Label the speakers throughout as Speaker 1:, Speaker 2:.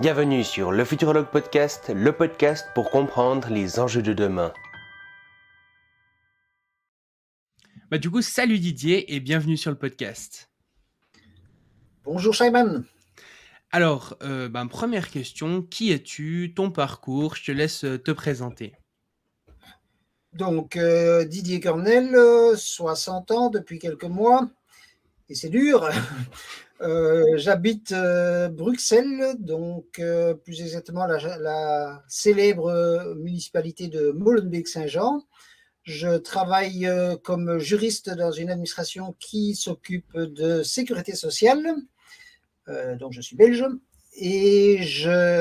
Speaker 1: Bienvenue sur le Futurologue Podcast, le podcast pour comprendre les enjeux de demain.
Speaker 2: Bah, du coup, salut Didier et bienvenue sur le podcast.
Speaker 3: Bonjour Simon.
Speaker 2: Alors, euh, bah, première question, qui es-tu Ton parcours Je te laisse euh, te présenter.
Speaker 3: Donc, euh, Didier Cornel, 60 ans depuis quelques mois, et c'est dur. J'habite Bruxelles, donc plus exactement la, célèbre municipalité de Molenbeek-Saint-Jean. Je travaille comme juriste dans une administration qui s'occupe de sécurité sociale. donc, je suis belge. Et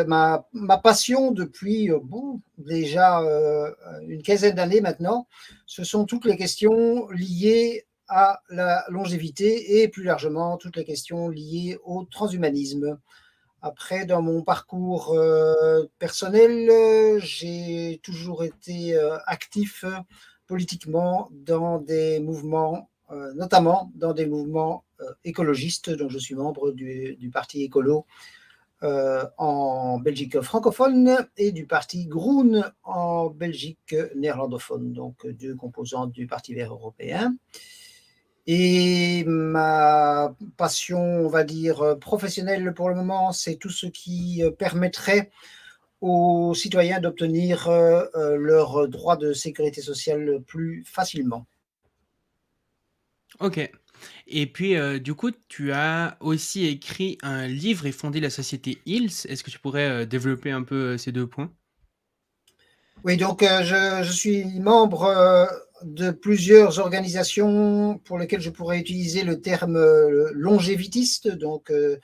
Speaker 3: ma passion depuis bon, déjà une quinzaine d'années maintenant, ce sont toutes les questions liées à la longévité et plus largement toutes les questions liées au transhumanisme. Après, dans mon parcours euh, personnel, j'ai toujours été euh, actif politiquement dans des mouvements, euh, notamment dans des mouvements écologistes, dont je suis membre du, du Parti écolo en Belgique francophone et du Parti Groen en Belgique néerlandophone, donc deux composantes du Parti vert européen. Et ma passion, on va dire, professionnelle pour le moment, c'est tout ce qui euh, permettrait aux citoyens d'obtenir euh, euh, leurs droits de sécurité sociale plus facilement.
Speaker 2: Ok. Et puis, du coup, tu as aussi écrit un livre et fondé la société Hills. Est-ce que tu pourrais développer un peu ces deux points?
Speaker 3: Oui, donc je, je, suis membre de plusieurs organisations pour lesquelles je pourrais utiliser le terme euh, longévitiste, donc euh,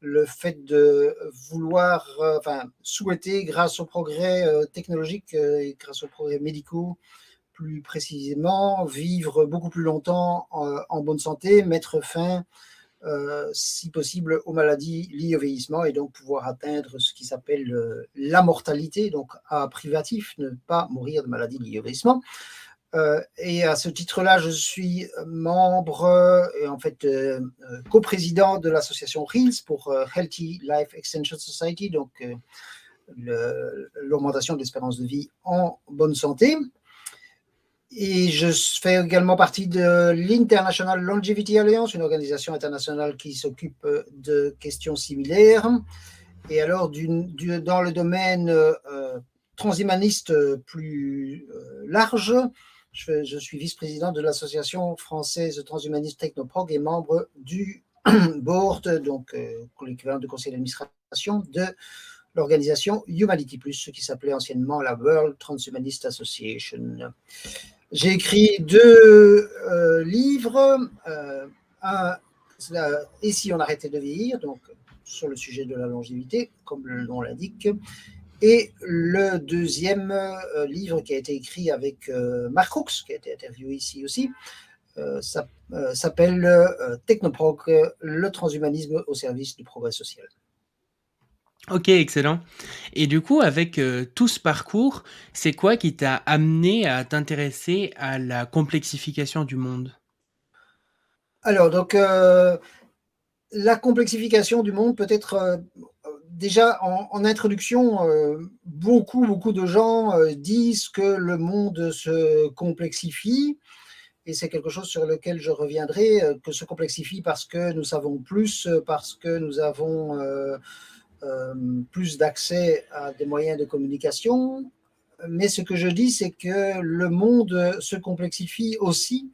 Speaker 3: le fait de vouloir, euh, enfin, souhaiter, grâce aux progrès technologiques et grâce aux progrès médicaux, plus précisément, vivre beaucoup plus longtemps en, bonne santé, mettre fin, si possible, aux maladies liées au vieillissement et donc pouvoir atteindre ce qui s'appelle la mortalité, donc à privatif, ne pas mourir de maladies liées au vieillissement. Euh, et à ce titre-là, je suis membre et en fait euh, euh, coprésident de l'association HEALS pour Healthy Life Extension Society, donc l'augmentation de l'espérance de vie en bonne santé. Et je fais également partie de l'International Longevity Alliance, une organisation internationale qui s'occupe de questions similaires. Et alors, dans le domaine transhumaniste plus large, je, suis vice-président de l'association française transhumaniste Technoprog et membre du board, donc euh, l'équivalent du conseil d'administration de l'organisation Humanity Plus, ce qui s'appelait anciennement la World Transhumanist Association. J'ai écrit deux euh, livres, euh, Et si on arrêtait de vieillir, donc sur le sujet de la longévité, comme le nom l'indique, et le deuxième euh, livre qui a été écrit avec euh, Mark Hooks, qui a été interviewé ici aussi, euh, s'appelle Technoprog, le transhumanisme au service du progrès social.
Speaker 2: Ok, excellent. Et du coup, avec tout ce parcours, c'est quoi qui t'a amené à t'intéresser à la complexification du monde?
Speaker 3: Alors, donc, la complexification du monde peut être déjà en, introduction, euh, beaucoup, beaucoup de gens euh, disent que le monde se complexifie. Et c'est quelque chose sur lequel je reviendrai, euh, que se complexifie parce que nous savons plus, parce que nous avons plus d'accès à des moyens de communication. Mais ce que je dis, c'est que le monde se complexifie aussi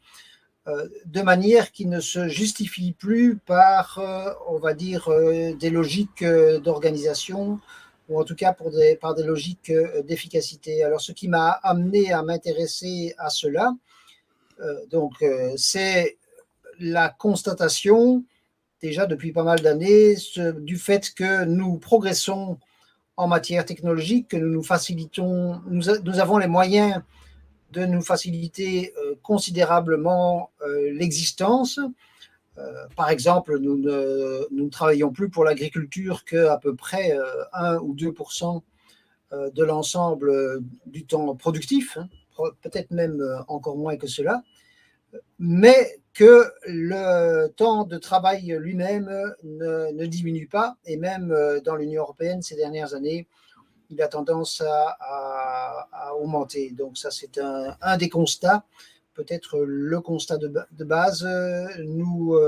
Speaker 3: de manière qui ne se justifie plus par, euh, on va dire, euh, des logiques d'organisation ou en tout cas pour des, par des logiques d'efficacité. Alors, ce qui m'a amené à m'intéresser à cela, donc, c'est la constatation, déjà depuis pas mal d'années, du fait que nous progressons en matière technologique, que nous nous facilitons, nous, nous avons les moyens de nous faciliter euh, considérablement euh, l'existence. Euh, par exemple, nous ne, travaillons plus pour l'agriculture qu'à peu près 1 ou 2% de l'ensemble du temps productif, hein, peut-être même encore moins que cela. Mais que le temps de travail lui-même ne, diminue pas, et même dans l'Union européenne ces dernières années, il a tendance à, augmenter. Donc ça, c'est un, des constats, peut-être le constat de, base. Nous,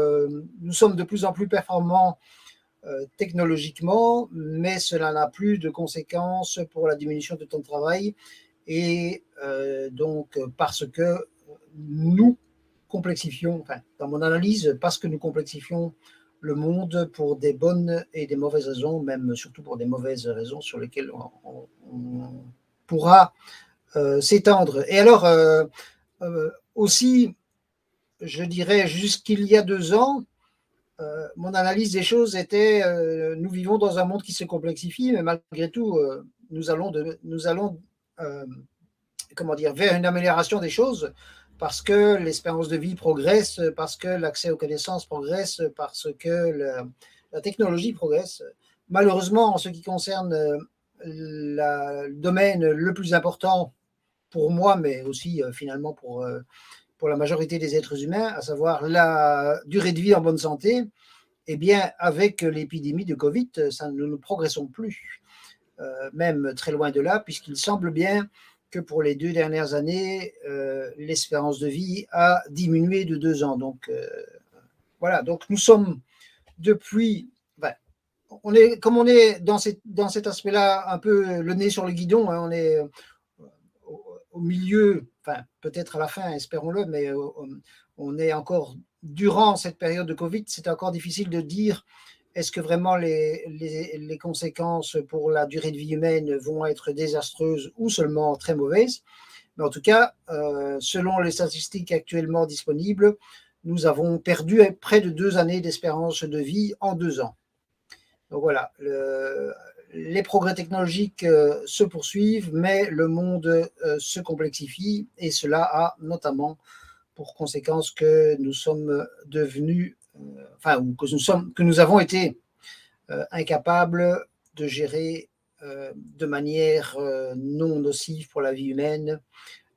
Speaker 3: nous sommes de plus en plus performants euh, technologiquement, mais cela n'a plus de conséquences pour la diminution du temps de travail. Et euh, donc, parce que nous complexifions, enfin, dans mon analyse, parce que nous complexifions le monde pour des bonnes et des mauvaises raisons, même surtout pour des mauvaises raisons sur lesquelles on, pourra euh, s'étendre. Et alors, aussi, je dirais, jusqu'il y a deux ans, euh, mon analyse des choses était euh, nous vivons dans un monde qui se complexifie, mais malgré tout, euh, nous allons, nous allons comment dire, vers une amélioration des choses parce que l'espérance de vie progresse, parce que l'accès aux connaissances progresse, parce que la technologie progresse. Malheureusement, en ce qui concerne le domaine le plus important pour moi, mais aussi finalement pour pour la majorité des êtres humains, à savoir la durée de vie en bonne santé, eh bien, avec l'épidémie de Covid, ça, nous ne progressons plus, euh, même très loin de là, puisqu'il semble bien que pour les deux dernières années, euh, l'espérance de vie a diminué de deux ans. Donc, euh, voilà, donc nous sommes depuis, on est, comme on est dans, dans cet aspect-là, un peu le nez sur le guidon, hein, on est au milieu enfin peut-être à la fin, espérons-le, mais euh, on est encore, durant cette période de Covid, c'est encore difficile de dire est-ce que vraiment les, conséquences pour la durée de vie humaine vont être désastreuses ou seulement très mauvaises? Mais en tout cas, euh, selon les statistiques actuellement disponibles, nous avons perdu près de deux années d'espérance de vie en deux ans. Donc voilà, le, les progrès technologiques euh, se poursuivent, mais le monde euh, se complexifie et cela a notamment pour conséquence que nous sommes devenus, enfin, ou que nous, sommes, que nous avons été incapables de gérer de manière non nocive pour la vie humaine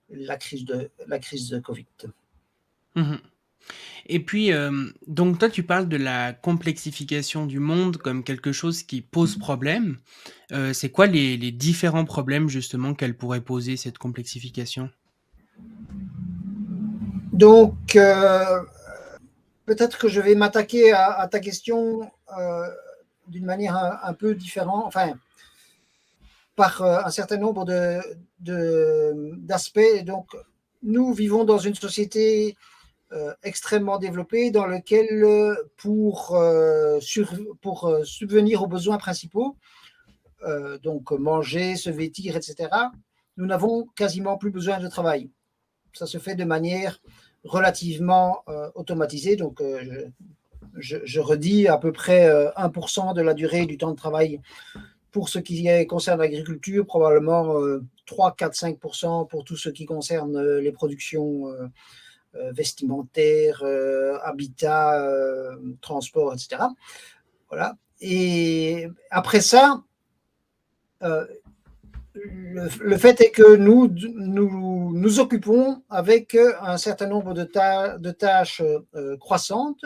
Speaker 3: la crise de, la crise de Covid.
Speaker 2: Mmh et puis, euh, donc toi, tu parles de la complexification du monde comme quelque chose qui pose problème. Euh, c'est quoi les, différents problèmes justement qu'elle pourrait poser, cette complexification?
Speaker 3: Donc, euh, peut-être que je vais m'attaquer à, ta question d'une manière un, peu différente, enfin, par un certain nombre d'aspects. De, Donc, nous vivons dans une société euh, extrêmement développé dans lequel, euh, pour, euh, pour subvenir aux besoins principaux, donc manger, se vêtir, etc., nous n'avons quasiment plus besoin de travail. Ça se fait de manière relativement automatisée. Donc, je, je, redis à peu près 1% de la durée du temps de travail pour ce qui concerne l'agriculture, probablement 3, 4, 5% pour tout ce qui concerne les productions euh, vestimentaire, euh, habitat, euh, transport, etc. Voilà. Et après ça, le, fait est que nous nous, nous occupons avec un certain nombre de, tâches croissantes,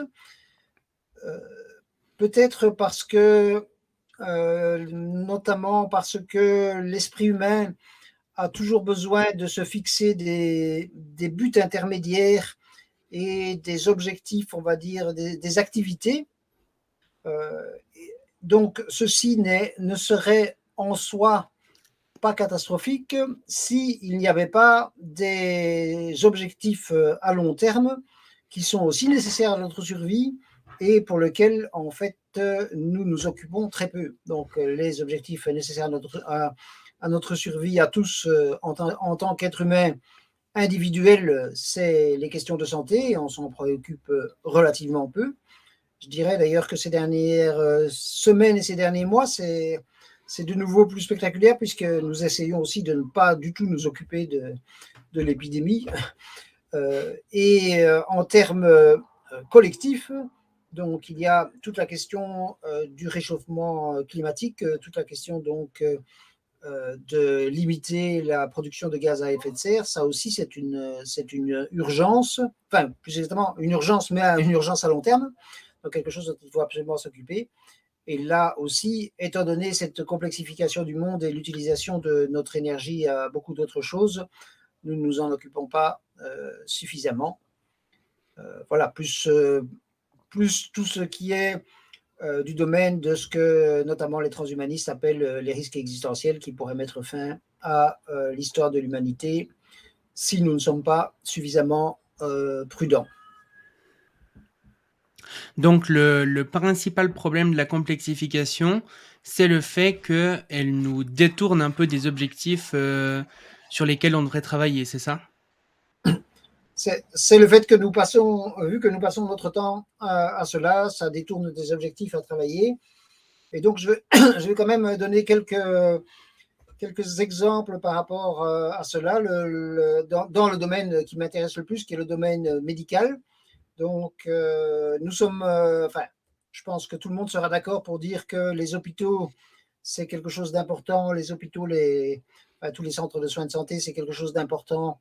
Speaker 3: peut-être parce que, notamment parce que l'esprit humain a toujours besoin de se fixer des, buts intermédiaires et des objectifs, on va dire, des, activités. Euh, donc, ceci ne serait en soi pas catastrophique s'il n'y avait pas des objectifs euh, à long terme qui sont aussi nécessaires à notre survie et pour lesquels, en fait, nous nous occupons très peu. Donc, les objectifs nécessaires à notre, survie à tous euh, en, tant qu'être humain individuel, c'est les questions de santé. On s'en préoccupe euh, relativement peu. Je dirais d'ailleurs que ces dernières euh, semaines et ces derniers mois, c'est c'est de nouveau plus spectaculaire puisque nous essayons aussi de ne pas du tout nous occuper de, l'épidémie. et en termes collectifs, donc il y a toute la question du réchauffement climatique, toute la question donc de limiter la production de gaz à effet de serre, ça aussi c'est une, une urgence, enfin plus exactement une urgence, mais une urgence à long terme, donc quelque chose dont il faut absolument s'occuper. Et là aussi, étant donné cette complexification du monde et l'utilisation de notre énergie à beaucoup d'autres choses, nous ne nous en occupons pas euh, suffisamment. Euh, voilà, plus, euh, plus tout ce qui est du domaine de ce que notamment les transhumanistes appellent les risques existentiels qui pourraient mettre fin à l'histoire de l'humanité si nous ne sommes pas suffisamment prudents.
Speaker 2: Donc le, principal problème de la complexification, c'est le fait qu'elle nous détourne un peu des objectifs euh, sur lesquels on devrait travailler, c'est ça?
Speaker 3: C'est le fait que nous passons, vu que nous passons notre temps à, cela, ça détourne des objectifs à travailler. Et donc, je vais, je vais quand même donner quelques, quelques exemples par rapport euh, à cela dans, le domaine qui m'intéresse le plus, qui est le domaine médical. Donc, euh, nous sommes, euh, enfin, je pense que tout le monde sera d'accord pour dire que les hôpitaux, c'est quelque chose d'important. Les hôpitaux, les, tous les centres de soins de santé, c'est quelque chose d'important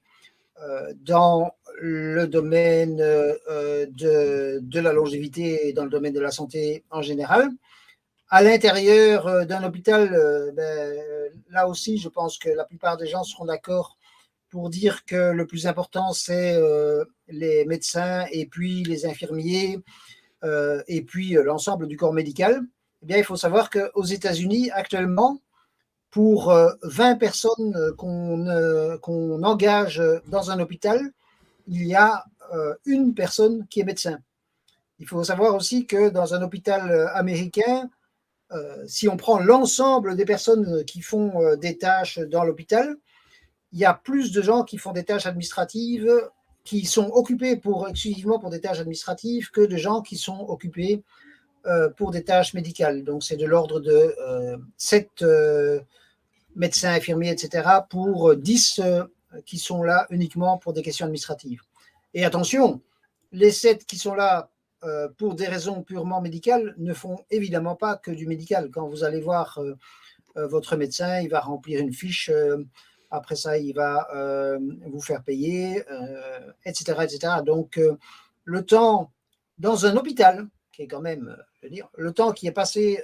Speaker 3: euh, dans le domaine de, la longévité et dans le domaine de la santé en général. À l'intérieur d'un hôpital, ben, là aussi, je pense que la plupart des gens seront d'accord pour dire que le plus important, c'est euh, les médecins et puis les infirmiers euh, et puis euh, l'ensemble du corps médical. Eh bien, il faut savoir qu'aux États-Unis, actuellement, pour 20 personnes qu'on engage dans un hôpital, il y a une personne qui est médecin. Il faut savoir aussi que dans un hôpital américain, si on prend l'ensemble des personnes qui font des tâches dans l'hôpital, il y a plus de gens qui font des tâches administratives, qui sont occupés pour, exclusivement pour des tâches administratives, que de gens qui sont occupés euh, pour des tâches médicales. Donc, c'est de l'ordre de euh, 7 euh, médecins, infirmiers, etc., pour 10 euh, qui sont là uniquement pour des questions administratives. Et attention, les 7 qui sont là pour des raisons purement médicales ne font évidemment pas que du médical. Quand vous allez voir votre médecin, il va remplir une fiche après ça, il va euh, vous faire payer, etc., euh, etc. Donc, euh, le temps dans un hôpital, qui est quand même, je veux dire, le temps qui est passé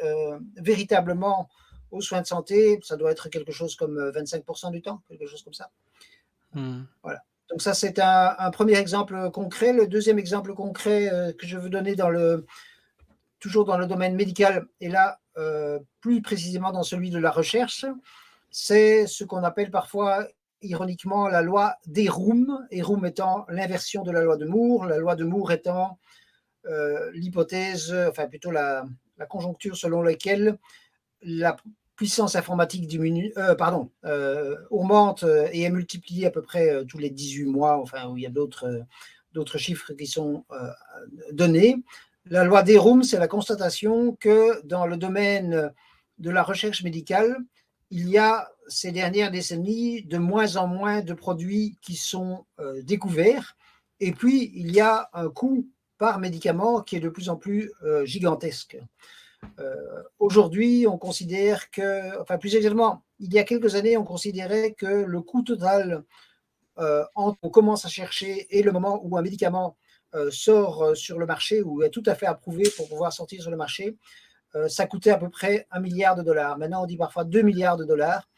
Speaker 3: véritablement aux soins de santé, ça doit être quelque chose comme 25% du temps, quelque chose comme ça. Hmm. Voilà. Donc ça, c'est un, premier exemple concret. Le deuxième exemple concret que je veux donner dans le, toujours dans le domaine médical, et là, plus précisément dans celui de la recherche, c'est ce qu'on appelle parfois ironiquement la loi d'Erum, Erum étant l'inversion de la loi de Moore, la loi de Moore étant euh, l'hypothèse, enfin plutôt la, conjoncture selon laquelle la puissance informatique diminue, euh, pardon, euh, augmente et est multipliée à peu près tous les 18 mois, enfin il y a d'autres chiffres qui sont donnés. La loi d'Erum, c'est la constatation que dans le domaine de la recherche médicale, il y a ces dernières décennies de moins en moins de produits qui sont euh, découverts. Et puis, il y a un coût par médicament qui est de plus en plus euh, gigantesque. Euh, aujourd'hui, on considère que, enfin plus exactement, il y a quelques années, on considérait que le coût total entre on commence à chercher et le moment où un médicament sort sur le marché ou est tout à fait approuvé pour pouvoir sortir sur le marché, ça coûtait à peu près un milliard de dollars. Maintenant, on dit parfois 2 milliards de dollars,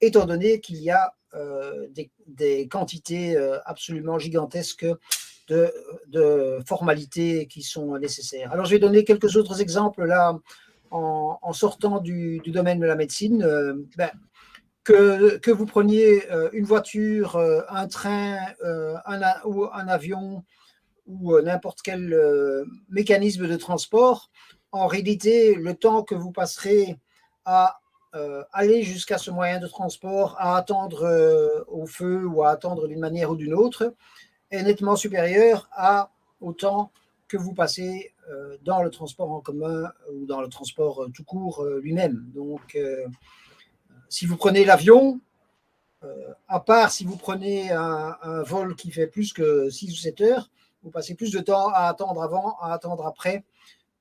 Speaker 3: étant donné qu'il y a euh, des, quantités euh, absolument gigantesques de, formalités qui sont nécessaires. Alors, je vais donner quelques autres exemples là, en, sortant du, domaine de la médecine. Ben, que, vous preniez une voiture, un train un avion ou n'importe quel mécanisme de transport, en réalité, le temps que vous passerez à euh, aller jusqu'à ce moyen de transport, à attendre euh, au feu ou à attendre d'une manière ou d'une autre, est nettement supérieur à au temps que vous passez euh, dans le transport en commun ou dans le transport tout court lui-même. Donc, si vous prenez l'avion, à part si vous prenez un, un, vol qui fait plus que 6 ou 7 heures, vous passez plus de temps à attendre avant, à attendre après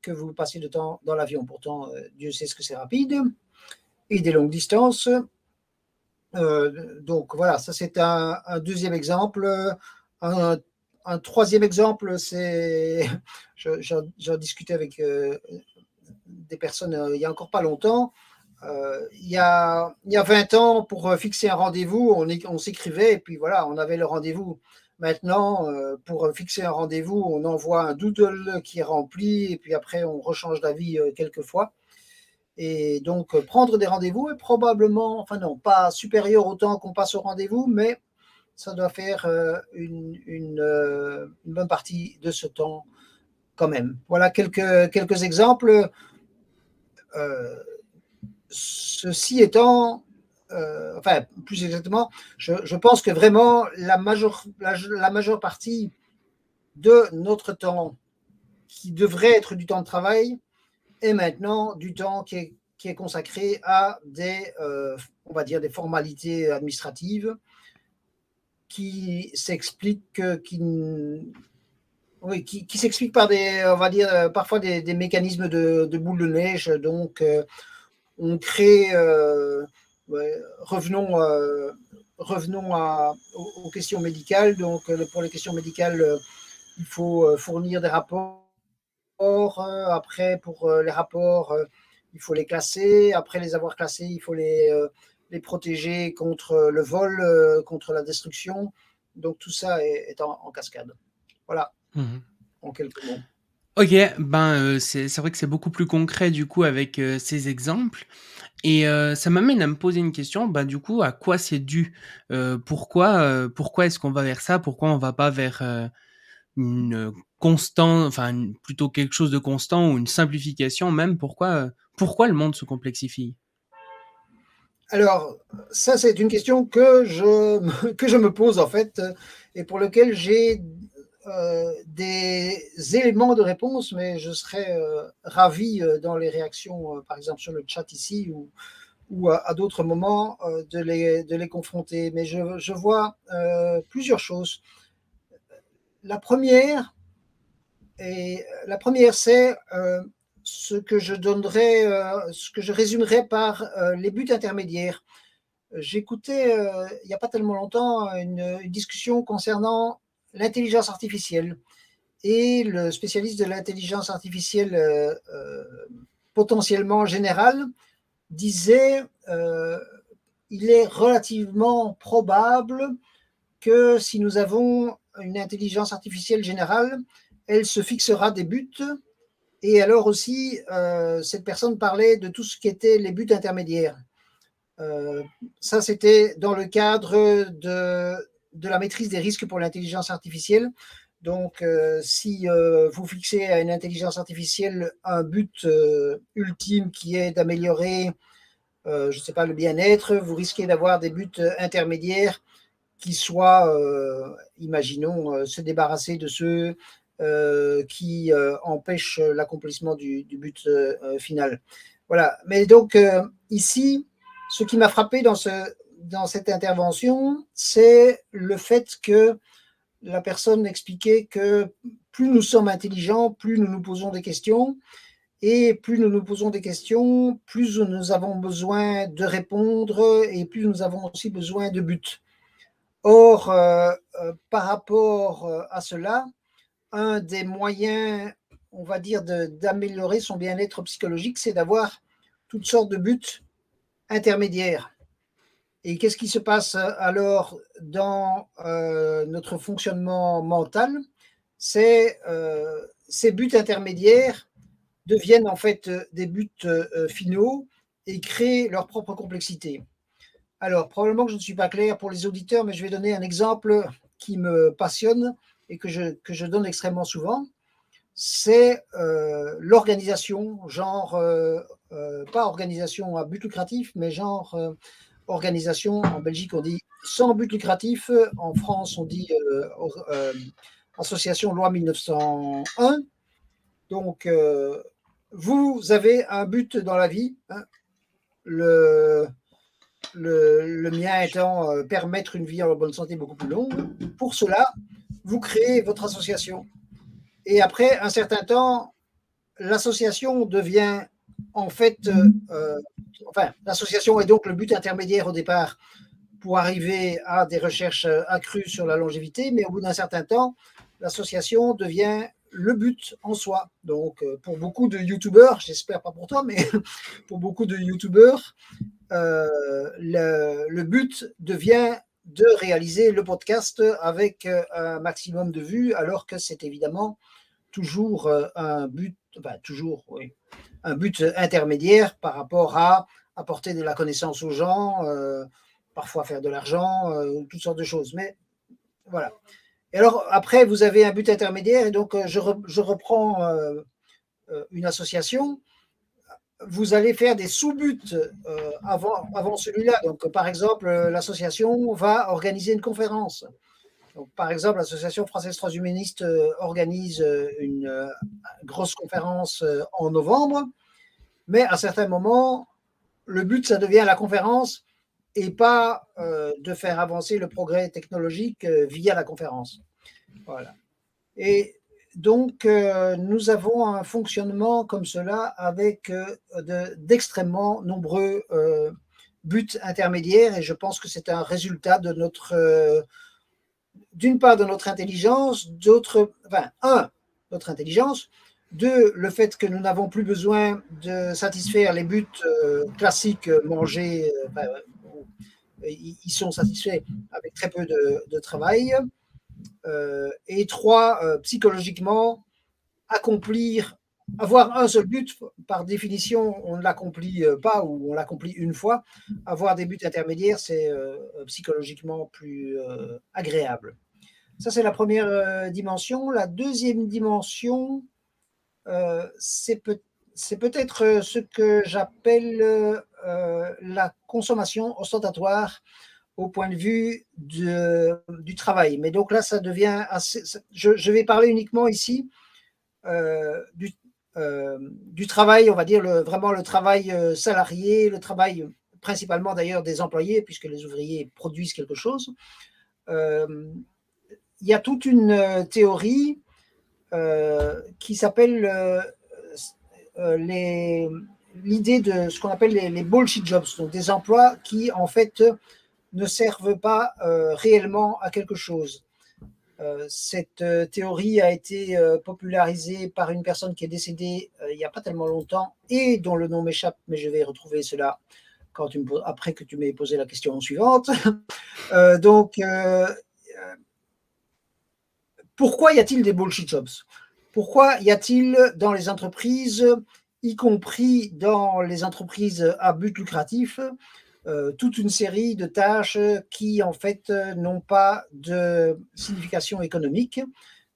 Speaker 3: que vous passez de temps dans l'avion. Pourtant, euh, Dieu sait ce que c'est rapide et des longues distances. donc voilà, ça c'est un, deuxième exemple. Un, troisième exemple, c'est, j'en discutais avec des personnes il n'y a encore pas longtemps. il, y a, il y a 20 ans, pour fixer un rendez-vous, on s'écrivait et puis voilà, on avait le rendez-vous. Maintenant, euh, pour fixer un rendez-vous, on envoie un doodle qui est rempli et puis après, on rechange d'avis euh, quelques fois. Et donc, euh, prendre des rendez-vous est probablement, enfin non, pas supérieur au temps qu'on passe au rendez-vous, mais ça doit faire une, bonne partie de ce temps quand même. Voilà quelques, quelques exemples. ceci étant, euh, enfin, plus exactement, je, pense que vraiment la majeure, partie de notre temps qui devrait être du temps de travail est maintenant du temps qui est, consacré à des, euh, formalités administratives qui s'expliquent, par des, on va dire, parfois des, mécanismes de, de, boule de neige. Donc, euh, on crée revenons, euh, revenons à, aux, questions médicales. Donc, euh, pour les questions médicales, euh, il faut fournir des rapports. Après, pour les rapports, il faut les classer. Après les avoir classés, il faut les, les protéger contre le vol, contre la destruction. Donc, tout ça est, en, cascade. Voilà, mmh en quelques mots.
Speaker 2: Ok, ben c'est vrai que c'est beaucoup plus concret du coup avec ces exemples. Et euh, ça m'amène à me poser une question, bah, du coup, à quoi c'est dû? Euh, Pourquoi, euh, pourquoi est-ce qu'on va vers ça? Pourquoi on va pas vers une constant, enfin plutôt quelque chose de constant ou une simplification même? Pourquoi, pourquoi le monde se complexifie?
Speaker 3: Alors, ça c'est une question que je, que je me pose en fait et pour lequel j'ai des éléments de réponse, mais je serais euh, ravi euh, dans les réactions, par exemple sur le chat ici ou, à, d'autres moments, de, les, de les confronter. Mais je, je vois plusieurs choses. La première, et la première, c'est ce que je donnerais, ce que je résumerais par les buts intermédiaires. J'écoutais il n'y a pas tellement longtemps une discussion concernant l'intelligence artificielle. Et le spécialiste de l'intelligence artificielle euh, euh, potentiellement générale disait euh, il est relativement probable que si nous avons une intelligence artificielle générale, elle se fixera des buts. Et alors aussi, cette personne parlait de tout ce qui était les buts intermédiaires. ça, c'était dans le cadre de, de la maîtrise des risques pour l'intelligence artificielle. Donc, euh, si euh, vous fixez à une intelligence artificielle un but euh, ultime qui est d'améliorer, je ne sais pas, le bien-être, vous risquez d'avoir des buts intermédiaires qui soient, imaginons, se débarrasser de ceux qui empêchent l'accomplissement du, du, but final. Voilà. Mais donc, ici, ce qui m'a frappé dans ce, dans cette intervention, c'est le fait que la personne expliquait que plus nous sommes intelligents, plus nous nous posons des questions, et plus nous nous posons des questions, plus nous avons besoin de répondre, et plus nous avons aussi besoin de buts. Or, euh, euh, par rapport euh, à cela, un des moyens, on va dire, d'améliorer son bien-être psychologique, c'est d'avoir toutes sortes de buts intermédiaires. Et qu'est-ce qui se passe euh, alors dans euh, notre fonctionnement mental? Euh, ces buts intermédiaires deviennent en fait des buts finaux et créent leur propre complexité. Alors, probablement que je ne suis pas clair pour les auditeurs, mais je vais donner un exemple qui me passionne et que je donne extrêmement souvent. C'est l'organisation, genre, pas organisation à but lucratif, mais genre organisation. En Belgique, on dit sans but lucratif. En France, on dit euh, euh, association loi 1901. Donc, euh, vous avez un but dans la vie. Hein. le, le, mien étant permettre une vie en bonne santé beaucoup plus longue. Pour cela, vous créez votre association. Et après un certain temps, l'association devient en fait, euh, euh, enfin, l'association est donc le but intermédiaire au départ pour arriver à des recherches accrues sur la longévité, mais au bout d'un certain temps, l'association devient le but en soi. Donc, pour beaucoup de youtubeurs, j'espère pas pour toi, mais pour beaucoup de youtubeurs, le, but devient de réaliser le podcast avec un maximum de vues, alors que c'est évidemment toujours un but, toujours, oui, un but intermédiaire par rapport à apporter de la connaissance aux gens, euh, parfois faire de l'argent, euh, toutes sortes de choses. Mais voilà. Et alors, après, vous avez un but intermédiaire, et donc euh, je, reprends une association. Vous allez faire des sous-buts avant, avant celui-là. Donc, par exemple, l'association va organiser une conférence. Par exemple, l'Association française transhumaniste organise une grosse conférence en novembre, mais à certains moments, le but, ça devient la conférence et pas euh, de faire avancer le progrès technologique euh, via la conférence. Voilà. Et donc, euh, nous avons un fonctionnement comme cela avec d'extrêmement nombreux buts intermédiaires et je pense que c'est un résultat de notre, d'une part, notre intelligence, d'autre, enfin, un, notre intelligence, deux, le fait que nous n'avons plus besoin de satisfaire les buts euh, classiques euh, manger, euh, ils sont satisfaits avec très peu de, travail. et trois, psychologiquement, accomplir, avoir un seul but, par définition, on ne l'accomplit pas ou on l'accomplit une fois. Avoir des buts intermédiaires, c'est psychologiquement plus agréable. Ça, c'est la première dimension. La deuxième dimension, euh, c'est peut-être euh, ce que j'appelle euh, la consommation ostentatoire au point de vue du travail. Mais donc là, ça devient assez. Je, vais parler uniquement ici du, travail, on va dire vraiment le travail salarié, le travail principalement d'ailleurs des employés, puisque les ouvriers produisent quelque chose. Il y a toute une théorie euh, qui s'appelle euh, euh, l'idée de ce qu'on appelle les, bullshit jobs, donc des emplois qui en fait ne servent pas réellement à quelque chose. cette théorie a été popularisée par une personne qui est décédée il n'y a pas tellement longtemps et dont le nom m'échappe, mais je vais retrouver cela quand tu me, après que tu m'aies posé la question suivante. donc, pourquoi y a-t-il des bullshit jobs Pourquoi y a-t-il dans les entreprises, y compris dans les entreprises à but lucratif, euh, toute une série de tâches qui en fait n'ont pas de signification économique?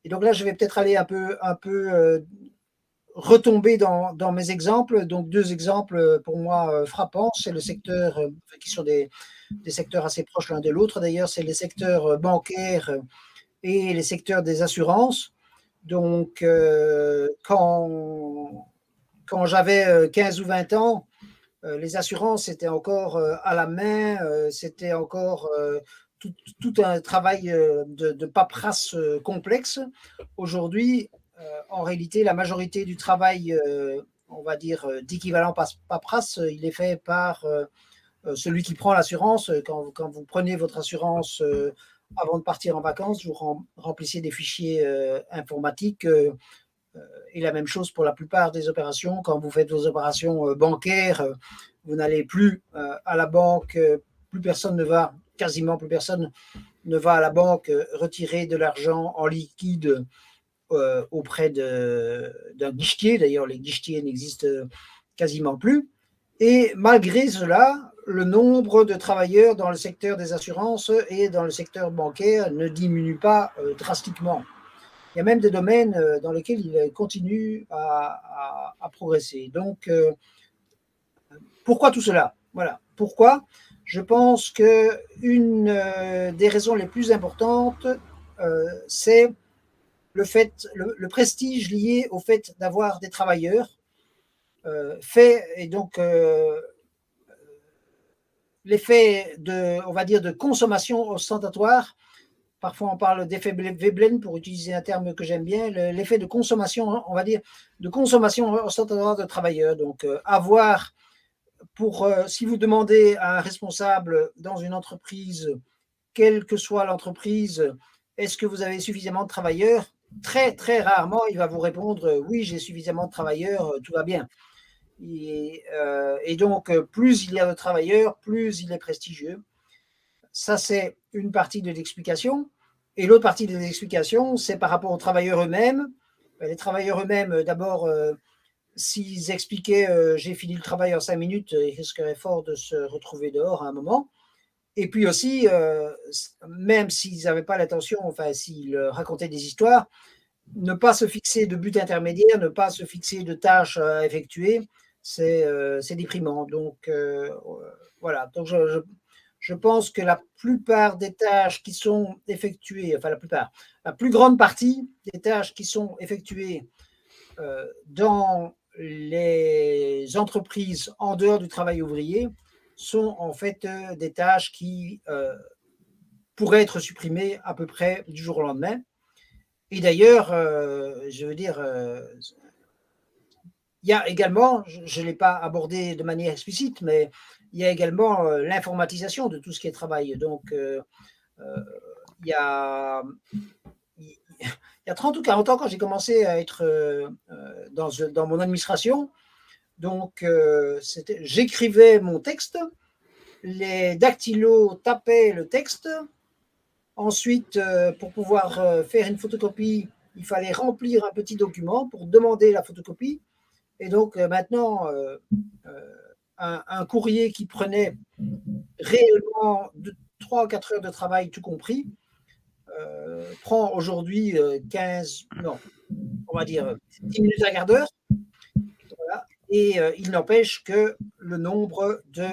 Speaker 3: Et donc là, je vais peut-être aller un peu, un peu euh, retomber dans, mes exemples. Donc deux exemples pour moi euh, frappants, c'est le secteur, qui sont des, des secteurs assez proches l'un de l'autre d'ailleurs, c'est les secteurs bancaires et les secteurs des assurances. Donc, euh, quand, quand j'avais 15 euh, ou 20 ans, euh, les assurances étaient encore à la main, c'était encore tout, un travail de, de paperasse complexe. Aujourd'hui, en réalité, la majorité du travail, on va dire, d'équivalent paperasse, il est fait par celui qui prend l'assurance. Quand, quand, vous prenez votre assurance avant de partir en vacances, vous remplissez des fichiers euh, informatiques. Euh, euh, et la même chose pour la plupart des opérations. Quand vous faites vos opérations bancaires, vous n'allez plus à la banque, plus personne ne va, quasiment plus personne ne va à la banque retirer de l'argent en liquide auprès d'un guichetier. D'ailleurs, les guichetiers n'existent quasiment plus. Et malgré cela, le nombre de travailleurs dans le secteur des assurances et dans le secteur bancaire ne diminue pas euh, drastiquement. Il y a même des domaines euh, dans lesquels il continue à, progresser. Donc, euh, pourquoi tout cela? Voilà. Pourquoi? Je pense que une des raisons les plus importantes, c'est le fait, le, prestige lié au fait d'avoir des travailleurs fait et donc l'effet de, on va dire, de consommation ostentatoire. Parfois, on parle d'effet Veblen pour utiliser un terme que j'aime bien. L'effet de consommation, on va dire, de consommation ostentatoire de travailleurs. Donc, euh, avoir pour, si vous demandez à un responsable dans une entreprise, quelle que soit l'entreprise, est-ce que vous avez suffisamment de travailleurs? Très, très rarement, il va vous répondre oui, j'ai suffisamment de travailleurs, tout va bien. Et, et, donc, plus il y a de travailleurs, plus il est prestigieux. Ça, c'est une partie de l'explication. Et l'autre partie de l'explication, c'est par rapport aux travailleurs eux-mêmes. Les travailleurs eux-mêmes, d'abord, s'ils expliquaient j'ai fini le travail en cinq minutes, ils risqueraient fort de se retrouver dehors à un moment. Et puis aussi, même s'ils n'avaient pas l'intention, enfin, s'ils racontaient des histoires, ne pas se fixer de but intermédiaire, ne pas se fixer de tâches à effectuer, c'est déprimant. Donc, voilà. Donc, je, pense que la plupart des tâches qui sont effectuées, enfin la plupart, la plus grande partie des tâches qui sont effectuées euh, dans les entreprises en dehors du travail ouvrier sont en fait euh, des tâches qui euh, pourraient être supprimées à peu près du jour au lendemain. Et d'ailleurs, je veux dire, il y a également, je ne l'ai pas abordé de manière explicite, mais il y a également euh, l'informatisation de tout ce qui est travail. Donc, euh, euh, il, y a, il y a 30 ou 40 ans, quand j'ai commencé à être dans, dans mon administration, donc j'écrivais mon texte, les dactylos tapaient le texte. Ensuite, pour pouvoir faire une photocopie, il fallait remplir un petit document pour demander la photocopie. Et donc maintenant, un, courrier qui prenait réellement 3 ou 4 heures de travail, tout compris, euh, prend aujourd'hui 15, euh, non, on va dire 10 minutes à quart d'heure. Et euh, il n'empêche que le nombre de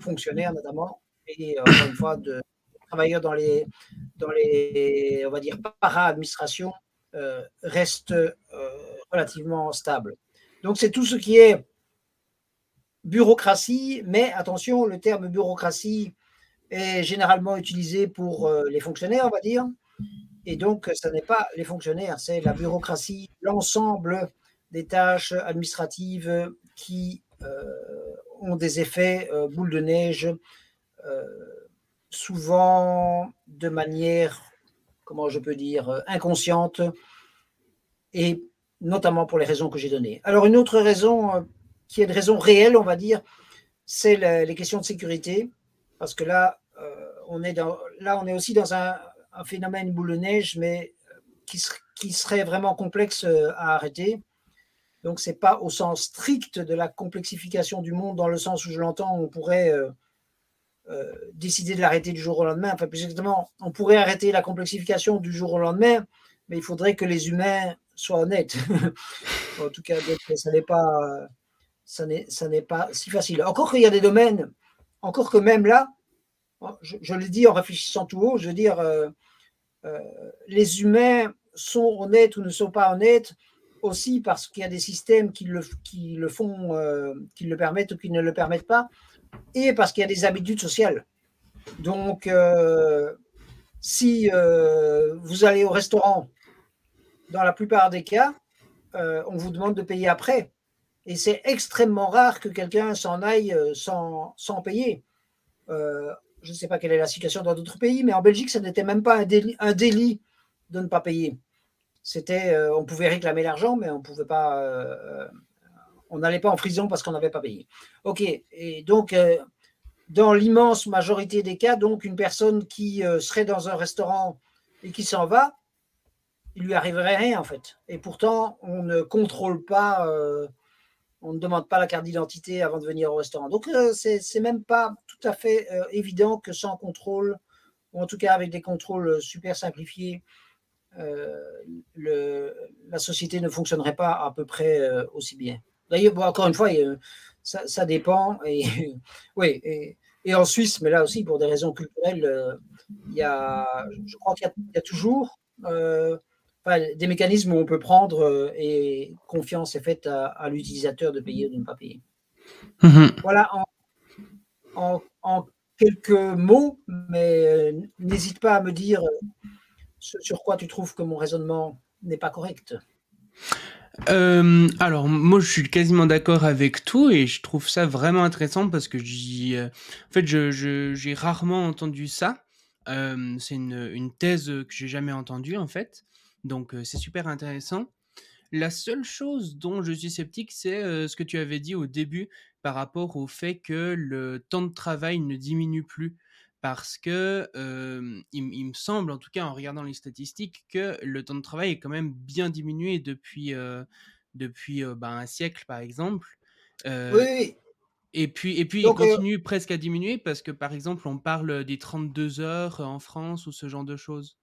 Speaker 3: fonctionnaires, notamment, et encore une fois, de travailleurs dans les, dans les on va dire, para-administration, reste relativement stable. Donc, c'est tout ce qui est bureaucratie, mais attention, le terme bureaucratie est généralement utilisé pour euh, les fonctionnaires, on va dire. Et donc, ce n'est pas les fonctionnaires, c'est la bureaucratie, l'ensemble des tâches administratives qui euh, ont des effets euh, boule de neige, souvent de manière, comment je peux dire, inconsciente, et notamment pour les raisons que j'ai données. Alors, une autre raison qui est une raison réelle, on va dire, c'est les questions de sécurité. Parce que là, euh, on est là, on est aussi dans un, phénomène boule de neige, mais euh, qui, serait vraiment complexe euh, à arrêter. Donc, ce n'est pas au sens strict de la complexification du monde, dans le sens où je l'entends, on pourrait décider de l'arrêter du jour au lendemain. Enfin, plus exactement, on pourrait arrêter la complexification du jour au lendemain, mais il faudrait que les humains soient honnêtes. en tout cas, ça n'est pas ça n'est pas si facile. Encore qu'il y a des domaines, encore que même là, je, le dis en réfléchissant tout haut, je veux dire, euh, euh, les humains sont honnêtes ou ne sont pas honnêtes aussi parce qu'il y a des systèmes qui le, qui le font, euh, qui le permettent ou qui ne le permettent pas, et parce qu'il y a des habitudes sociales. Donc, si vous allez au restaurant, dans la plupart des cas, on vous demande de payer après. Et c'est extrêmement rare que quelqu'un s'en aille euh, sans, sans payer. Euh, je ne sais pas quelle est la situation dans d'autres pays, mais en Belgique, ça n'était même pas un délit, un délit, de ne pas payer. C'était, euh, on pouvait réclamer l'argent, mais on pouvait pas, on n'allait pas en prison parce qu'on n'avait pas payé. Ok. Et donc, dans l'immense majorité des cas, donc une personne qui serait dans un restaurant et qui s'en va, il lui arriverait rien en fait. Et pourtant, on ne contrôle pas on ne demande pas la carte d'identité avant de venir au restaurant. Donc, euh, ce c'est même pas tout à fait euh, évident que sans contrôle, ou en tout cas avec des contrôles super simplifiés, euh, la société ne fonctionnerait pas à peu près aussi bien. D'ailleurs, encore une fois, ça, dépend. Et, oui, et, en Suisse, mais là aussi, pour des raisons culturelles, il y a, je crois qu'il y, a toujours des mécanismes où on peut prendre euh, et confiance est faite à, l'utilisateur de payer ou de ne pas payer. Mhm. Voilà en, quelques mots, mais euh, n'hésite pas à me dire euh, sur quoi tu trouves que mon raisonnement n'est pas correct.
Speaker 2: Euh, alors moi je suis quasiment d'accord avec tout et je trouve ça vraiment intéressant parce que j'y, euh, en fait je, j'ai rarement entendu ça. Euh, c'est une, une, thèse que j'ai jamais entendue en fait, donc c'est super intéressant. La seule chose dont je suis sceptique, c'est ce que tu avais dit au début par rapport au fait que le temps de travail ne diminue plus parce que il, me semble, en tout cas en regardant les statistiques, que le temps de travail est quand même bien diminué depuis, depuis bah, un siècle, par exemple.
Speaker 3: oui.
Speaker 2: Et puis, et puis il continue presque à diminuer parce que, par exemple, on parle des 32 heures en France ou ce genre de choses.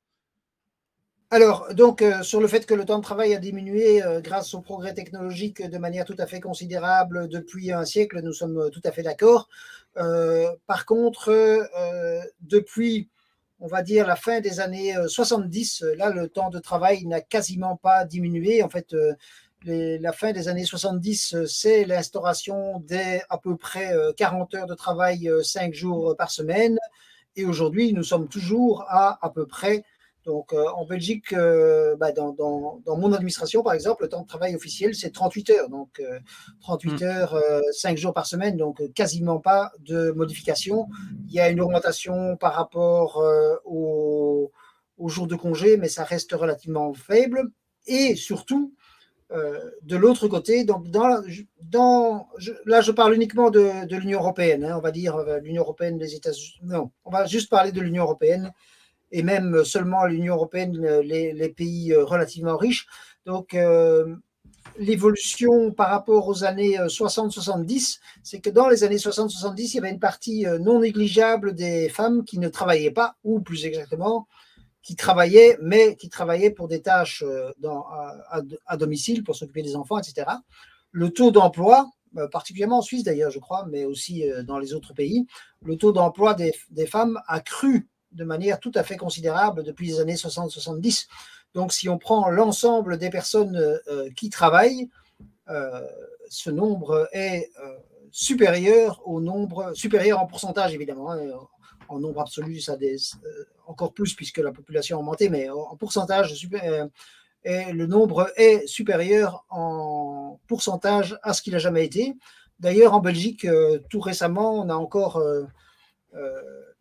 Speaker 3: Alors, donc, euh, sur le fait que le temps de travail a diminué euh, grâce au progrès technologique de manière tout à fait considérable depuis un siècle, nous sommes euh, tout à fait d'accord. par contre, depuis, on va dire, la fin des années 70, là, le temps de travail n'a quasiment pas diminué. En fait, la fin des années 70, c'est l'instauration des à peu près 40 heures de travail 5 jours par semaine. Et aujourd'hui, nous sommes toujours à à peu près donc, euh, en Belgique, euh, bah, dans, mon administration, par exemple, le temps de travail officiel, c'est 38 heures. Donc, 38 euh, hmm. heures, 5 jours par semaine, donc quasiment pas de modification. Il y a une augmentation par rapport aux, jours de congé, mais ça reste relativement faible. Et surtout, de l'autre côté, donc dans, dans là je parle uniquement de, l'Union européenne, hein, on va dire l'Union européenne, les États-Unis. Non, on va juste parler de l'Union européenne et même seulement l'Union européenne, les, pays euh, relativement riches. Donc, euh, l'évolution par rapport aux années 60-70, euh, c'est que dans les années 60-70, il y avait une partie non négligeable des femmes qui ne travaillaient pas, ou plus exactement, qui travaillaient, mais qui travaillaient pour des tâches à, domicile, pour s'occuper des enfants, etc. Le taux d'emploi, particulièrement en Suisse d'ailleurs, je crois, mais aussi dans les autres pays, le taux d'emploi des, femmes a cru de manière tout à fait considérable depuis les années 60-70. Donc, si on prend l'ensemble des personnes euh, qui travaillent, euh, ce nombre est euh, supérieur au nombre, supérieur en pourcentage évidemment, hein, en nombre absolu, ça des, encore plus puisque la population a augmenté, mais en pourcentage, et le nombre est supérieur en pourcentage à ce qu'il a jamais été. D'ailleurs, en Belgique, tout récemment, on a encore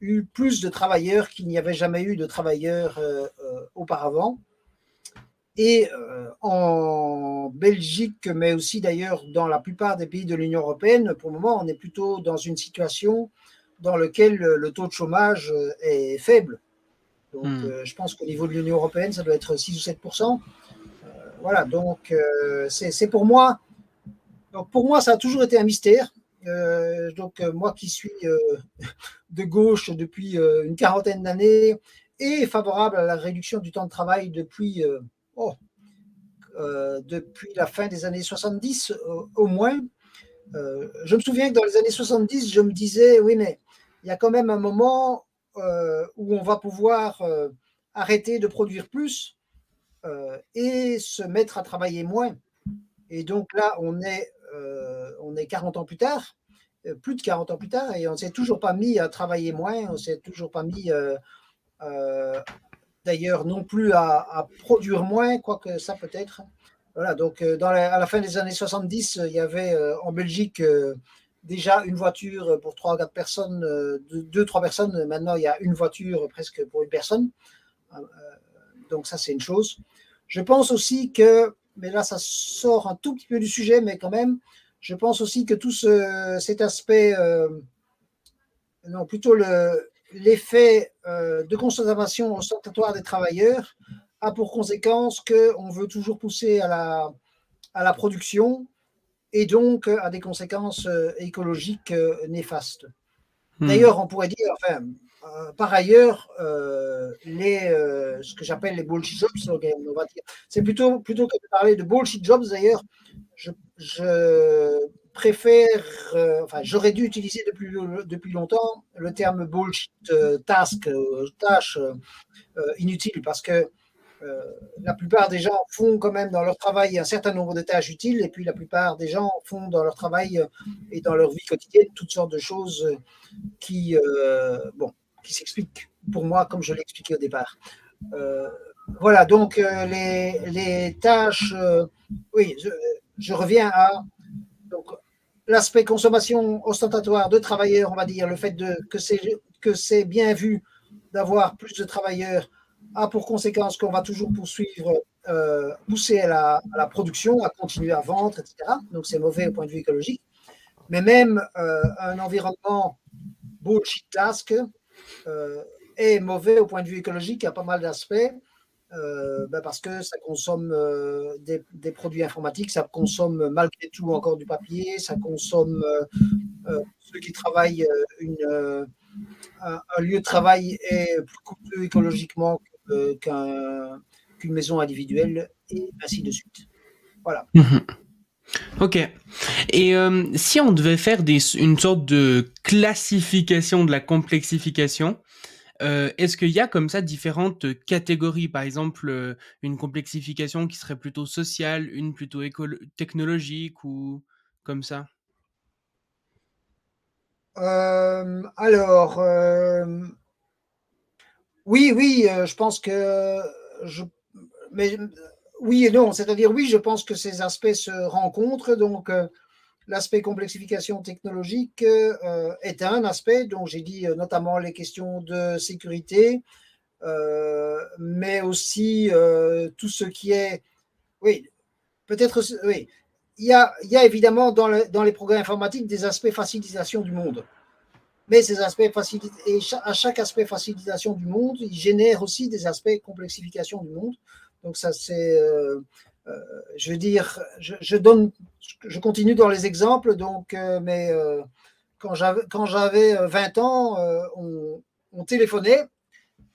Speaker 3: eu plus de travailleurs qu'il n'y avait jamais eu de travailleurs euh, euh, auparavant. Et euh, en Belgique, mais aussi d'ailleurs dans la plupart des pays de l'Union européenne, pour le moment, on est plutôt dans une situation dans laquelle le taux de chômage est faible. Donc, hmm. je pense qu'au niveau de l'Union européenne, ça doit être 6 ou 7% Voilà, donc c'est pour moi. Donc, pour moi, ça a toujours été un mystère. Euh, donc euh, moi qui suis euh, de gauche depuis une quarantaine d'années et favorable à la réduction du temps de travail depuis, oh, depuis la fin des années 70 au moins. je me souviens que dans les années 70, je me disais, oui, mais il y a quand même un moment où on va pouvoir arrêter de produire plus et se mettre à travailler moins. Et donc là, on est on est 40 ans plus tard, euh, plus de 40 ans plus tard, et on ne s'est toujours pas mis à travailler moins, on ne s'est toujours pas mis, euh, d'ailleurs, non plus à, produire moins, quoique ça peut-être. Voilà, donc à la fin des années 70, il y avait en Belgique déjà une voiture pour 3 ou 4 personnes, 2-3 personnes. Maintenant, il y a une voiture presque pour une personne. donc ça, c'est une chose. Je pense aussi que mais là, ça sort un tout petit peu du sujet, mais quand même, je pense aussi que tout cet aspect, euh, non, plutôt l'effet euh, de consommation ostentatoire des travailleurs a pour conséquence qu'on veut toujours pousser à la, à la production et donc à des conséquences euh, écologiques néfastes. Hmm. D'ailleurs, on pourrait dire, enfin, euh, par ailleurs, euh, les, euh, ce que j'appelle les bullshit jobs, c'est plutôt, plutôt que de parler de bullshit jobs, d'ailleurs, je, préfère, enfin, j'aurais dû utiliser depuis, depuis longtemps le terme bullshit task, tâche inutile, parce que la plupart des gens font quand même dans leur travail un certain nombre de tâches utiles, et puis la plupart des gens font dans leur travail et dans leur vie quotidienne toutes sortes de choses qui, bon, qui s'explique pour moi comme je l'ai expliqué au départ. Euh, voilà, donc les, tâches, oui, je, reviens à l'aspect consommation ostentatoire de travailleurs, on va dire, le fait de, que c'est bien vu d'avoir plus de travailleurs a pour conséquence qu'on va toujours poursuivre, euh, pousser à la, production, à continuer à vendre, etc. Donc c'est mauvais au point de vue écologique. Mais même euh, un environnement bullshit task euh, est mauvais au point de vue écologique à pas mal d'aspects. Ben parce que ça consomme des, produits informatiques, ça consomme malgré tout encore du papier, ça consomme ceux qui travaillent un, lieu de travail est plus coûteux écologiquement qu'une maison individuelle, et ainsi de suite. Voilà.
Speaker 2: Ok. Et euh, si on devait faire une sorte de classification de la complexification, euh, est-ce qu'il y a comme ça différentes catégories? Par exemple, euh, une complexification qui serait plutôt sociale, une plutôt technologique ou comme ça?
Speaker 3: Alors, oui, oui, je pense que je, mais oui et non, c'est-à-dire oui, je pense que ces aspects se rencontrent. Donc, euh, l'aspect complexification technologique euh, est un aspect dont j'ai dit notamment les questions de sécurité, mais aussi tout ce qui est, oui, peut-être, oui, il y a, évidemment dans, dans les progrès informatiques des aspects facilitation du monde mais ces aspects et à chaque aspect facilitation du monde, il génère aussi des aspects complexification du monde. Donc ça c'est, euh, euh, je veux dire, je, donne, je continue dans les exemples. Donc, euh, mais quand j'avais quand j'avais 20 ans, on, on, téléphonait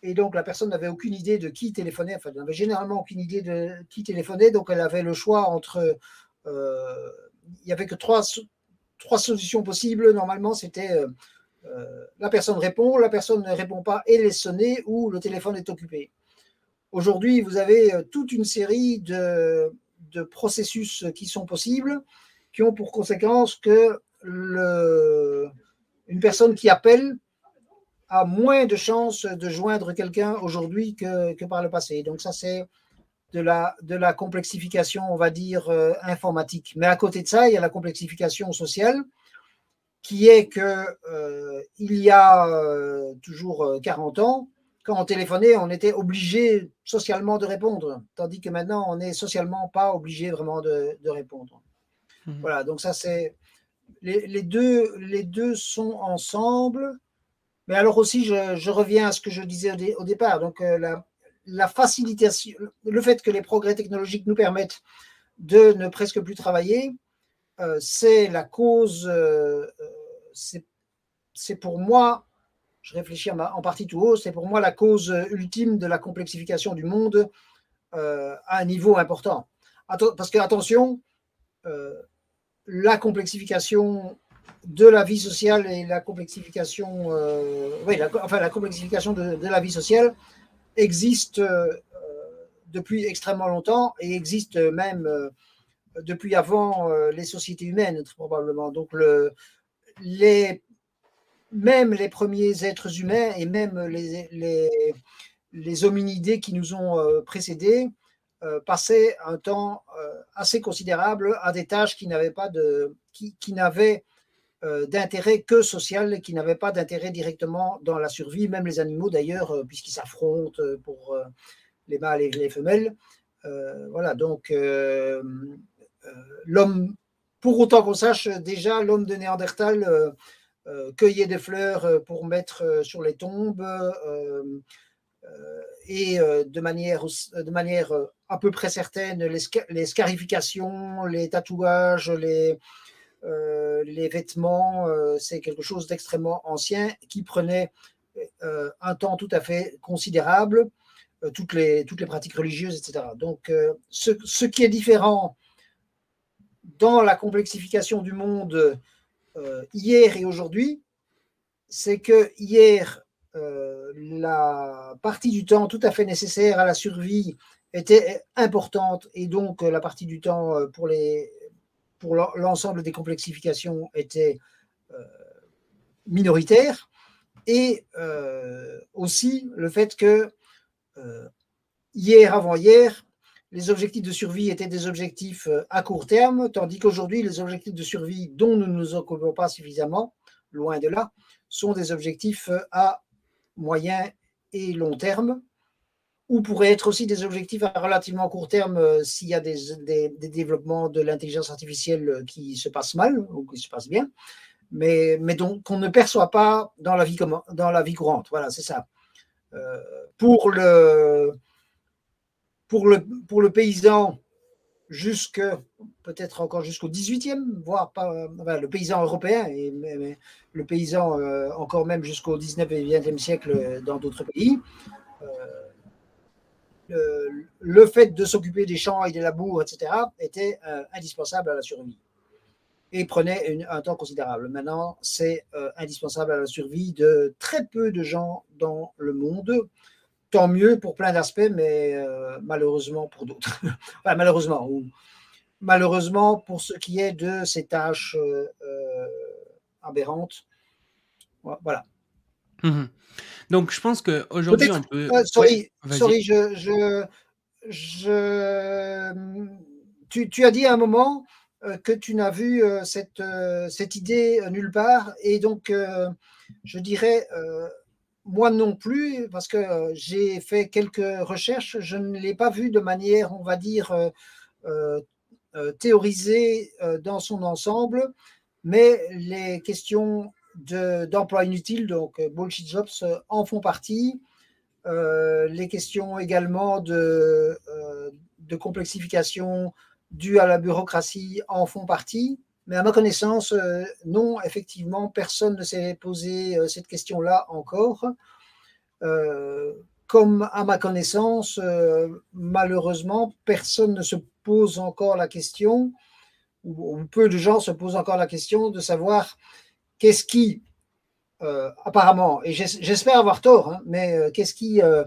Speaker 3: et donc la personne n'avait aucune idée de qui téléphonait. Enfin, elle n'avait généralement aucune idée de qui téléphonait. Donc elle avait le choix entre, il y avait que trois solutions possibles. Normalement, c'était la personne répond, la personne ne répond pas et laisse sonner ou le téléphone est occupé. Aujourd'hui, vous avez euh, toute une série de, processus qui sont possibles, qui ont pour conséquence que une personne qui appelle a moins de chances de joindre quelqu'un aujourd'hui que, par le passé. Donc ça, c'est de la, de la complexification, on va dire, euh, informatique. Mais à côté de ça, il y a la complexification sociale qui est que euh, il y a euh, toujours 40 euh, ans, quand on téléphonait, on était obligé socialement de répondre, tandis que maintenant, on n'est socialement pas obligé vraiment de, répondre. Mhm. Voilà, donc ça c'est les, deux, les deux sont ensemble. Mais alors aussi, je, reviens à ce que je disais au, départ. Donc la, la, facilitation, le fait que les progrès technologiques nous permettent de ne presque plus travailler, euh, c'est la cause, euh, euh, c'est pour moi, je réfléchis en partie tout haut, c'est pour moi la cause ultime de la complexification du monde à un niveau important. Parce que, attention, la complexification de la vie sociale et la complexification, oui, enfin la complexification de, la vie sociale existe depuis extrêmement longtemps et existe même depuis avant euh, les sociétés humaines, probablement. Donc, le, les, même les premiers êtres humains et même les, les, hominidés qui nous ont euh, précédés euh, passaient un temps assez considérable à des tâches qui n'avaient pas de, qui, qui d'intérêt que social qui n'avaient pas d'intérêt directement dans la survie, même les animaux d'ailleurs, puisqu'ils s'affrontent pour les mâles et les femelles. voilà, donc euh, l'homme, pour autant qu'on sache, déjà l'homme de Néandertal euh, euh, cueillait des fleurs pour mettre sur les tombes et de manière, de manière à peu près certaine, les, scarifications, les tatouages, les, les vêtements, c'est quelque chose d'extrêmement ancien qui prenait un temps tout à fait considérable, toutes, les, toutes les pratiques religieuses, etc. Donc, ce, ce, qui est différent dans la complexification du monde euh, hier et aujourd'hui, c'est que hier, euh, la partie du temps tout à fait nécessaire à la survie était importante et donc la partie du temps euh, pour, les, pour l'ensemble des complexifications était minoritaire. Et aussi le fait que hier, avant-hier, les objectifs de survie étaient des objectifs à court terme, tandis qu'aujourd'hui, les objectifs de survie dont nous ne nous occupons pas suffisamment, loin de là, sont des objectifs à moyen et long terme, ou pourraient être aussi des objectifs à relativement court terme euh, s'il y a des, développements de l'intelligence artificielle qui se passent mal ou qui se passent bien, mais, mais qu'on ne perçoit pas dans la vie, courante. Voilà, c'est ça. Euh, pour, le, pour, le, pour le paysan, jusque peut-être encore jusqu'au 18e, voire pas le paysan européen, et le paysan euh, encore même jusqu'au 19 et 20e siècle dans d'autres pays le, fait de s'occuper des champs et des labours, etc., était euh, indispensable à la survie et prenait un temps considérable. Maintenant, c'est euh, indispensable à la survie de très peu de gens dans le monde. Tant mieux pour plein d'aspects, mais euh, malheureusement pour d'autres. malheureusement, ou malheureusement pour ce qui est de ces tâches aberrantes. Voilà.
Speaker 2: Mmh donc, je pense qu'aujourd'hui, on peut.
Speaker 3: Euh, sorry, sorry je, je, Tu, tu, as dit à un moment euh, que tu n'as vu euh, cette, cette idée nulle part. Et donc, je dirais, moi non plus, parce que j'ai fait quelques recherches, je ne l'ai pas vu de manière, on va dire, théorisée dans son ensemble. Mais les questions d'emploi inutile, donc euh, bullshit jobs, euh, en font partie. Euh, les questions également de, de complexification dues à la bureaucratie en font partie. Mais à ma connaissance, non, effectivement, personne ne s'est posé cette question-là encore. comme à ma connaissance, malheureusement, personne ne se pose encore la question, ou, peu de gens se posent encore la question de savoir qu'est-ce qui, euh, apparemment, et j'espère avoir tort, hein, mais euh, qu'est-ce qui euh,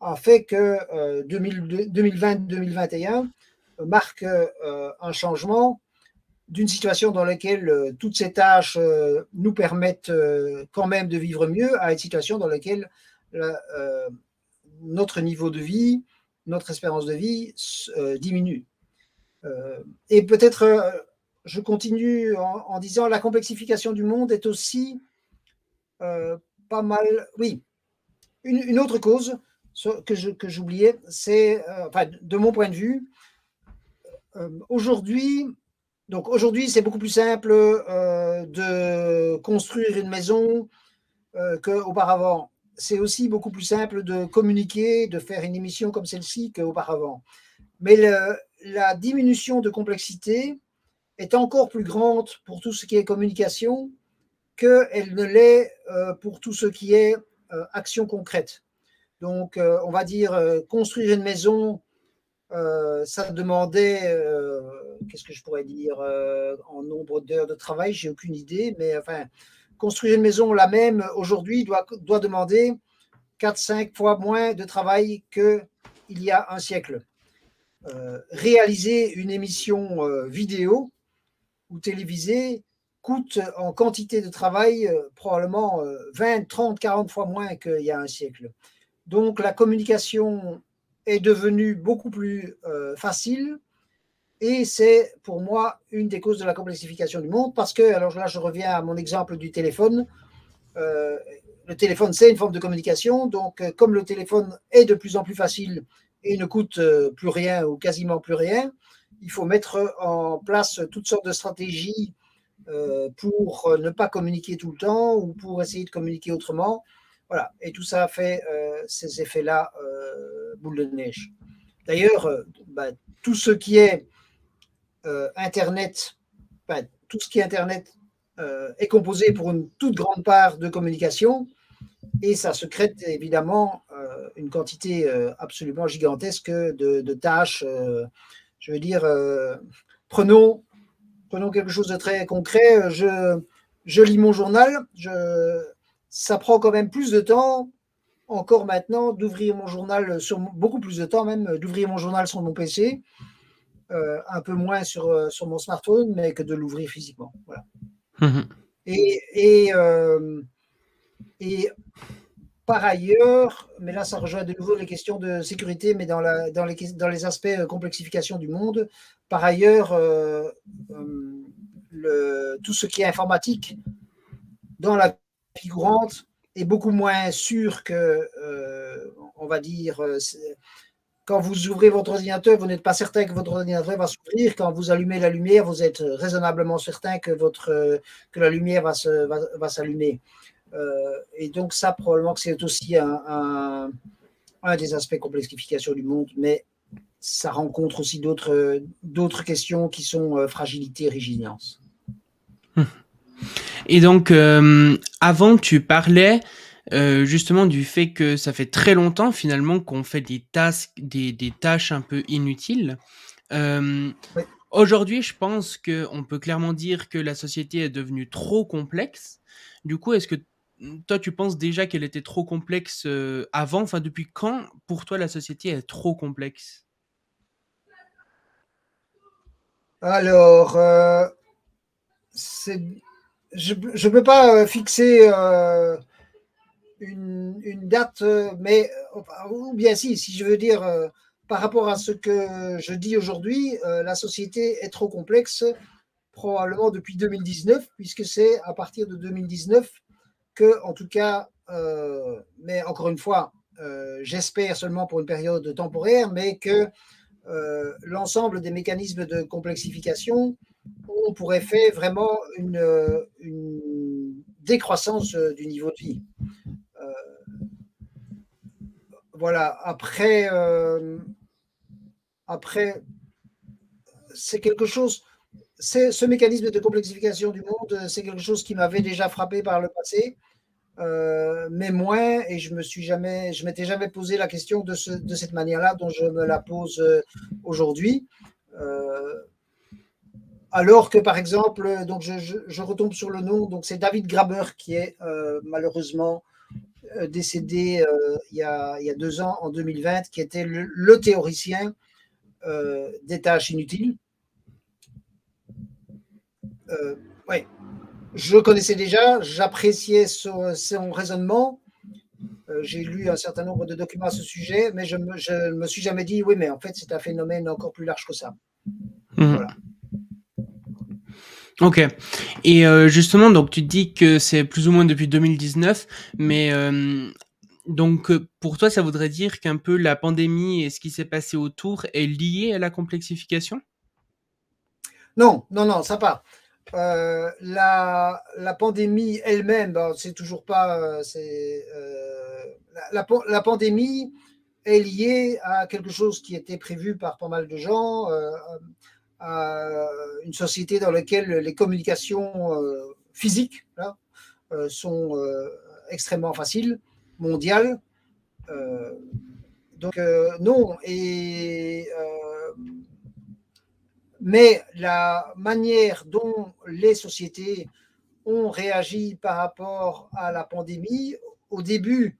Speaker 3: a fait que 2020-2021 marque un changement d'une situation dans laquelle toutes ces tâches nous permettent quand même de vivre mieux à une situation dans laquelle notre niveau de vie, notre espérance de vie diminue. et peut-être je continue en, disant la complexification du monde est aussi euh, pas mal. Oui, une, autre cause que, j'oubliais, c'est, euh, enfin, de mon point de vue, euh, aujourd'hui, donc aujourd'hui, c'est beaucoup plus simple de construire une maison qu'auparavant. C'est aussi beaucoup plus simple de communiquer, de faire une émission comme celle-ci qu'auparavant. Mais la diminution de complexité est encore plus grande pour tout ce qui est communication qu'elle ne l'est euh, pour tout ce qui est euh, action concrète. Donc, euh, on va dire, construire une maison, ça demandait, qu'est-ce que je pourrais dire, en nombre d'heures de travail, j'ai aucune idée, mais enfin, construire une maison la même aujourd'hui doit, doit demander 4-5 fois moins de travail qu'il y a un siècle. réaliser une émission vidéo, ou télévisé coûte en quantité de travail euh, probablement 20, 30, 40 fois moins qu'il y a un siècle. Donc la communication est devenue beaucoup plus euh, facile. Et c'est pour moi une des causes de la complexification du monde parce que, alors là je reviens à mon exemple du téléphone, euh, le téléphone c'est une forme de communication, donc comme le téléphone est de plus en plus facile et ne coûte plus rien ou quasiment plus rien, il faut mettre en place toutes sortes de stratégies euh, pour ne pas communiquer tout le temps ou pour essayer de communiquer autrement. Voilà, et tout ça fait euh, ces effets-là euh, boule de neige. D'ailleurs, bah, tout ce qui est Internet, bah, tout ce qui est Internet est composé pour une toute grande part de communication et ça secrète évidemment une quantité absolument gigantesque de, tâches je veux dire, euh, prenons, prenons quelque chose de très concret. Je, je lis mon journal. Je, ça prend quand même plus de temps, encore maintenant, d'ouvrir mon journal sur beaucoup plus de temps même, d'ouvrir mon journal sur mon PC, euh, un peu moins sur, euh, sur mon smartphone, mais que de l'ouvrir physiquement. Voilà. Mmh et, et, et par ailleurs, mais là, ça rejoint de nouveau les questions de sécurité, mais dans, la, dans, les, dans les aspects euh, complexification du monde. Par ailleurs, euh, euh, le, tout ce qui est informatique dans la vie courante est beaucoup moins sûr que, on va dire, quand vous ouvrez votre ordinateur, vous n'êtes pas certain que votre ordinateur va s'ouvrir. Quand vous allumez la lumière, vous êtes raisonnablement certain que, votre, que la lumière va s'allumer. Va, euh, et donc ça, probablement que c'est aussi un, des aspects complexification du monde, mais ça rencontre aussi d'autres questions qui sont euh, fragilité et résilience.
Speaker 2: Et donc, euh, avant, tu parlais justement du fait que ça fait très longtemps finalement qu'on fait des, tâches, des, tâches un peu inutiles. Aujourd'hui, je pense qu'on peut clairement dire que la société est devenue trop complexe. Du coup, est-ce que toi, tu penses déjà qu'elle était trop complexe euh, avant? Enfin, depuis quand, pour toi, la société est trop complexe?
Speaker 3: Alors, euh, je ne peux pas euh, fixer une, une, date, mais ou bien si, si je veux dire, par rapport à ce que je dis aujourd'hui, la société est trop complexe, probablement depuis 2019, puisque c'est à partir de 2019 que, en tout cas, euh, mais encore une fois, euh, j'espère seulement pour une période temporaire, mais que euh, l'ensemble des mécanismes de complexification ont pour effet vraiment une, décroissance du niveau de vie. voilà, après, après c'est quelque chose ce mécanisme de complexification du monde, c'est quelque chose qui m'avait déjà frappé par le passé. Euh, mais moins, et je me suis jamais, je m'étais jamais posé la question de, de cette manière-là dont je me la pose euh, aujourd'hui. Euh, alors que, par exemple, donc je, je, retombe sur le nom, donc c'est David Graber qui est malheureusement décédé il y, a, il, y a, deux ans, en 2020, qui était le, théoricien des tâches inutiles. oui, je connaissais déjà, j'appréciais son, raisonnement. Euh, j'ai lu un certain nombre de documents à ce sujet, mais je ne me, suis jamais dit, oui, mais en fait, c'est un phénomène encore plus large que ça.
Speaker 2: Mhm. Voilà. Ok. Et euh, justement, donc tu dis que c'est plus ou moins depuis 2019, mais euh, donc pour toi, ça voudrait dire qu'un peu la pandémie et ce qui s'est passé autour est lié à la complexification?
Speaker 3: Non, non, non, ça. Euh, la, la, pandémie elle-même, c'est toujours pas. Euh, c'est, euh, la, pandémie est liée à quelque chose qui était prévu par pas mal de gens, une société dans laquelle les communications physiques là, sont extrêmement faciles, mondiales. donc, non. Et mais la manière dont les sociétés ont réagi par rapport à la pandémie, au début,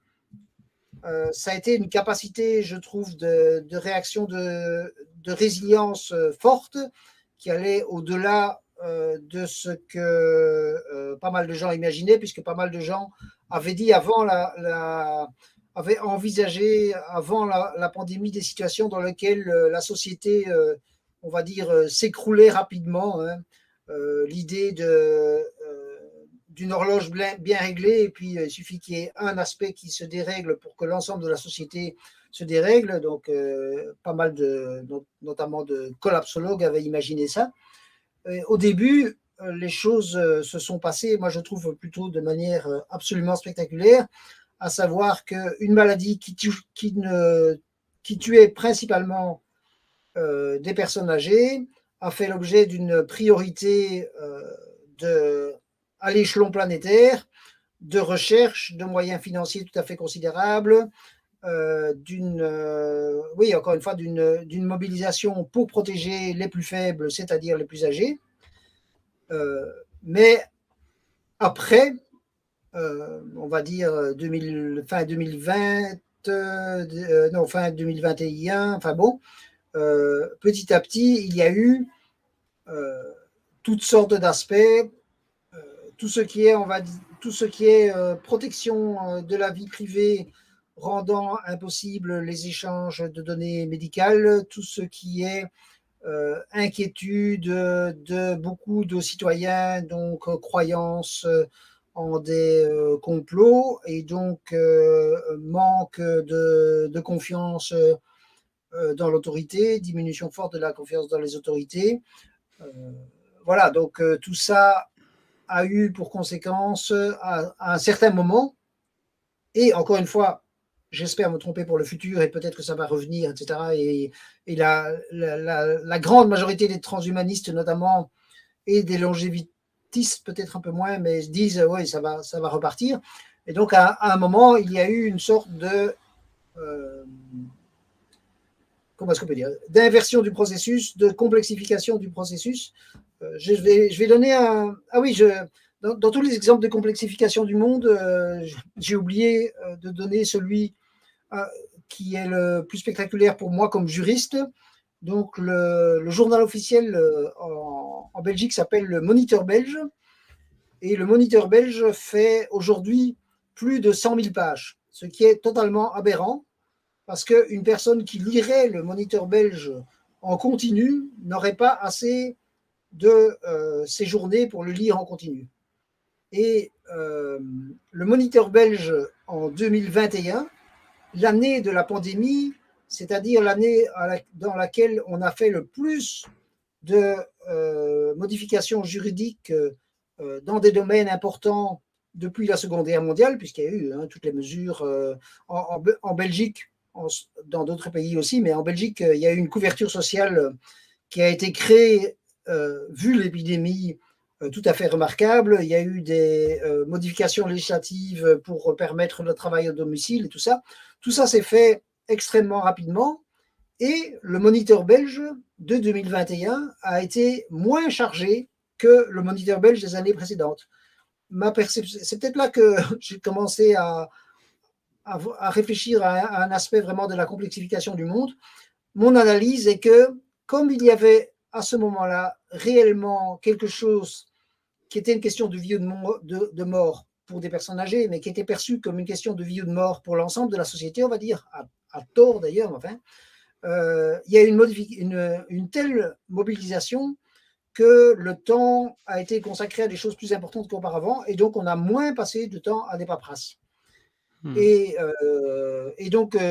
Speaker 3: euh, ça a été une capacité, je trouve, de, réaction de, résilience euh, forte qui allait au-delà euh, de ce que pas mal de gens imaginaient, puisque pas mal de gens avaient dit avant la, avaient envisagé avant la, la, pandémie des situations dans lesquelles la société on va dire, euh, s'écrouler rapidement. Hein. Euh, l'idée de euh, d'une horloge bien réglée, et puis il suffit qu'il y ait un aspect qui se dérègle pour que l'ensemble de la société se dérègle. Donc, pas mal de, notamment de collapsologues avaient imaginé ça. au début, les choses se sont passées, moi je trouve plutôt de manière absolument spectaculaire, à savoir qu'une maladie qui, qui, ne, qui tuait principalement euh, des personnes âgées a fait l'objet d'une priorité euh, de, à l'échelon planétaire de recherche, de moyens financiers tout à fait considérables, euh, d'une, oui, encore une fois, d'une mobilisation pour protéger les plus faibles, c'est-à-dire les plus âgés. mais après, on va dire 2000, fin 2020, non, fin 2021, enfin bon, euh, petit à petit, il y a eu euh, toutes sortes d'aspects, euh, tout ce qui est, on va tout ce qui est protection de la vie privée, rendant impossible les échanges de données médicales, tout ce qui est inquiétude de beaucoup de citoyens, donc croyances en des complots et donc manque de, confiance dans l'autorité, diminution forte de la confiance dans les autorités. voilà, donc tout ça a eu pour conséquence à, un certain moment, et encore une fois, j'espère me tromper pour le futur et peut-être que ça va revenir, etc. Et, la, grande majorité des transhumanistes, notamment, et des longévitistes, peut-être un peu moins, mais disent oui, ça va, ça va repartir. Et donc, à, un moment, il y a eu une sorte de. Euh, comment est-ce qu'on peut dire D'inversion du processus, de complexification du processus. Euh, je, vais, je vais donner un. Ah oui, je, dans, tous les exemples de complexification du monde, euh, j'ai oublié de donner celui qui est le plus spectaculaire pour moi comme juriste. Donc, le, journal officiel euh, en, Belgique s'appelle le Moniteur belge. Et le Moniteur belge fait aujourd'hui plus de 100 000 pages, ce qui est totalement aberrant, parce qu'une personne qui lirait le Moniteur belge en continu n'aurait pas assez de euh, pour le lire en continu. Et euh, le Moniteur belge en 2021 l'année de la pandémie, c'est-à-dire l'année dans laquelle on a fait le plus de euh, modifications juridiques euh, dans des domaines importants depuis la Seconde Guerre mondiale, puisqu'il y a eu hein, toutes les mesures euh, en, Belgique, dans d'autres pays aussi, mais en Belgique, il y a eu une couverture sociale qui a été créée, vu l'épidémie, tout à fait remarquable. Il y a eu des modifications législatives pour permettre le travail au domicile et tout ça. Tout ça s'est fait extrêmement rapidement et le moniteur belge de 2021 a été moins chargé que le moniteur belge des années précédentes. Ma c'est peut-être là que j'ai commencé à, à, réfléchir à, un aspect vraiment de la complexification du monde. Mon analyse est que comme il y avait à ce moment-là réellement quelque chose qui était une question de vie ou de mort pour des personnes âgées, mais qui était perçue comme une question de vie ou de mort pour l'ensemble de la société, on va dire, à, tort d'ailleurs, enfin, euh, il y a une, une, une, telle mobilisation que le temps a été consacré à des choses plus importantes qu'auparavant, et donc on a moins passé de temps à des paperasses. Hmm. Et, euh, et, donc, 2020,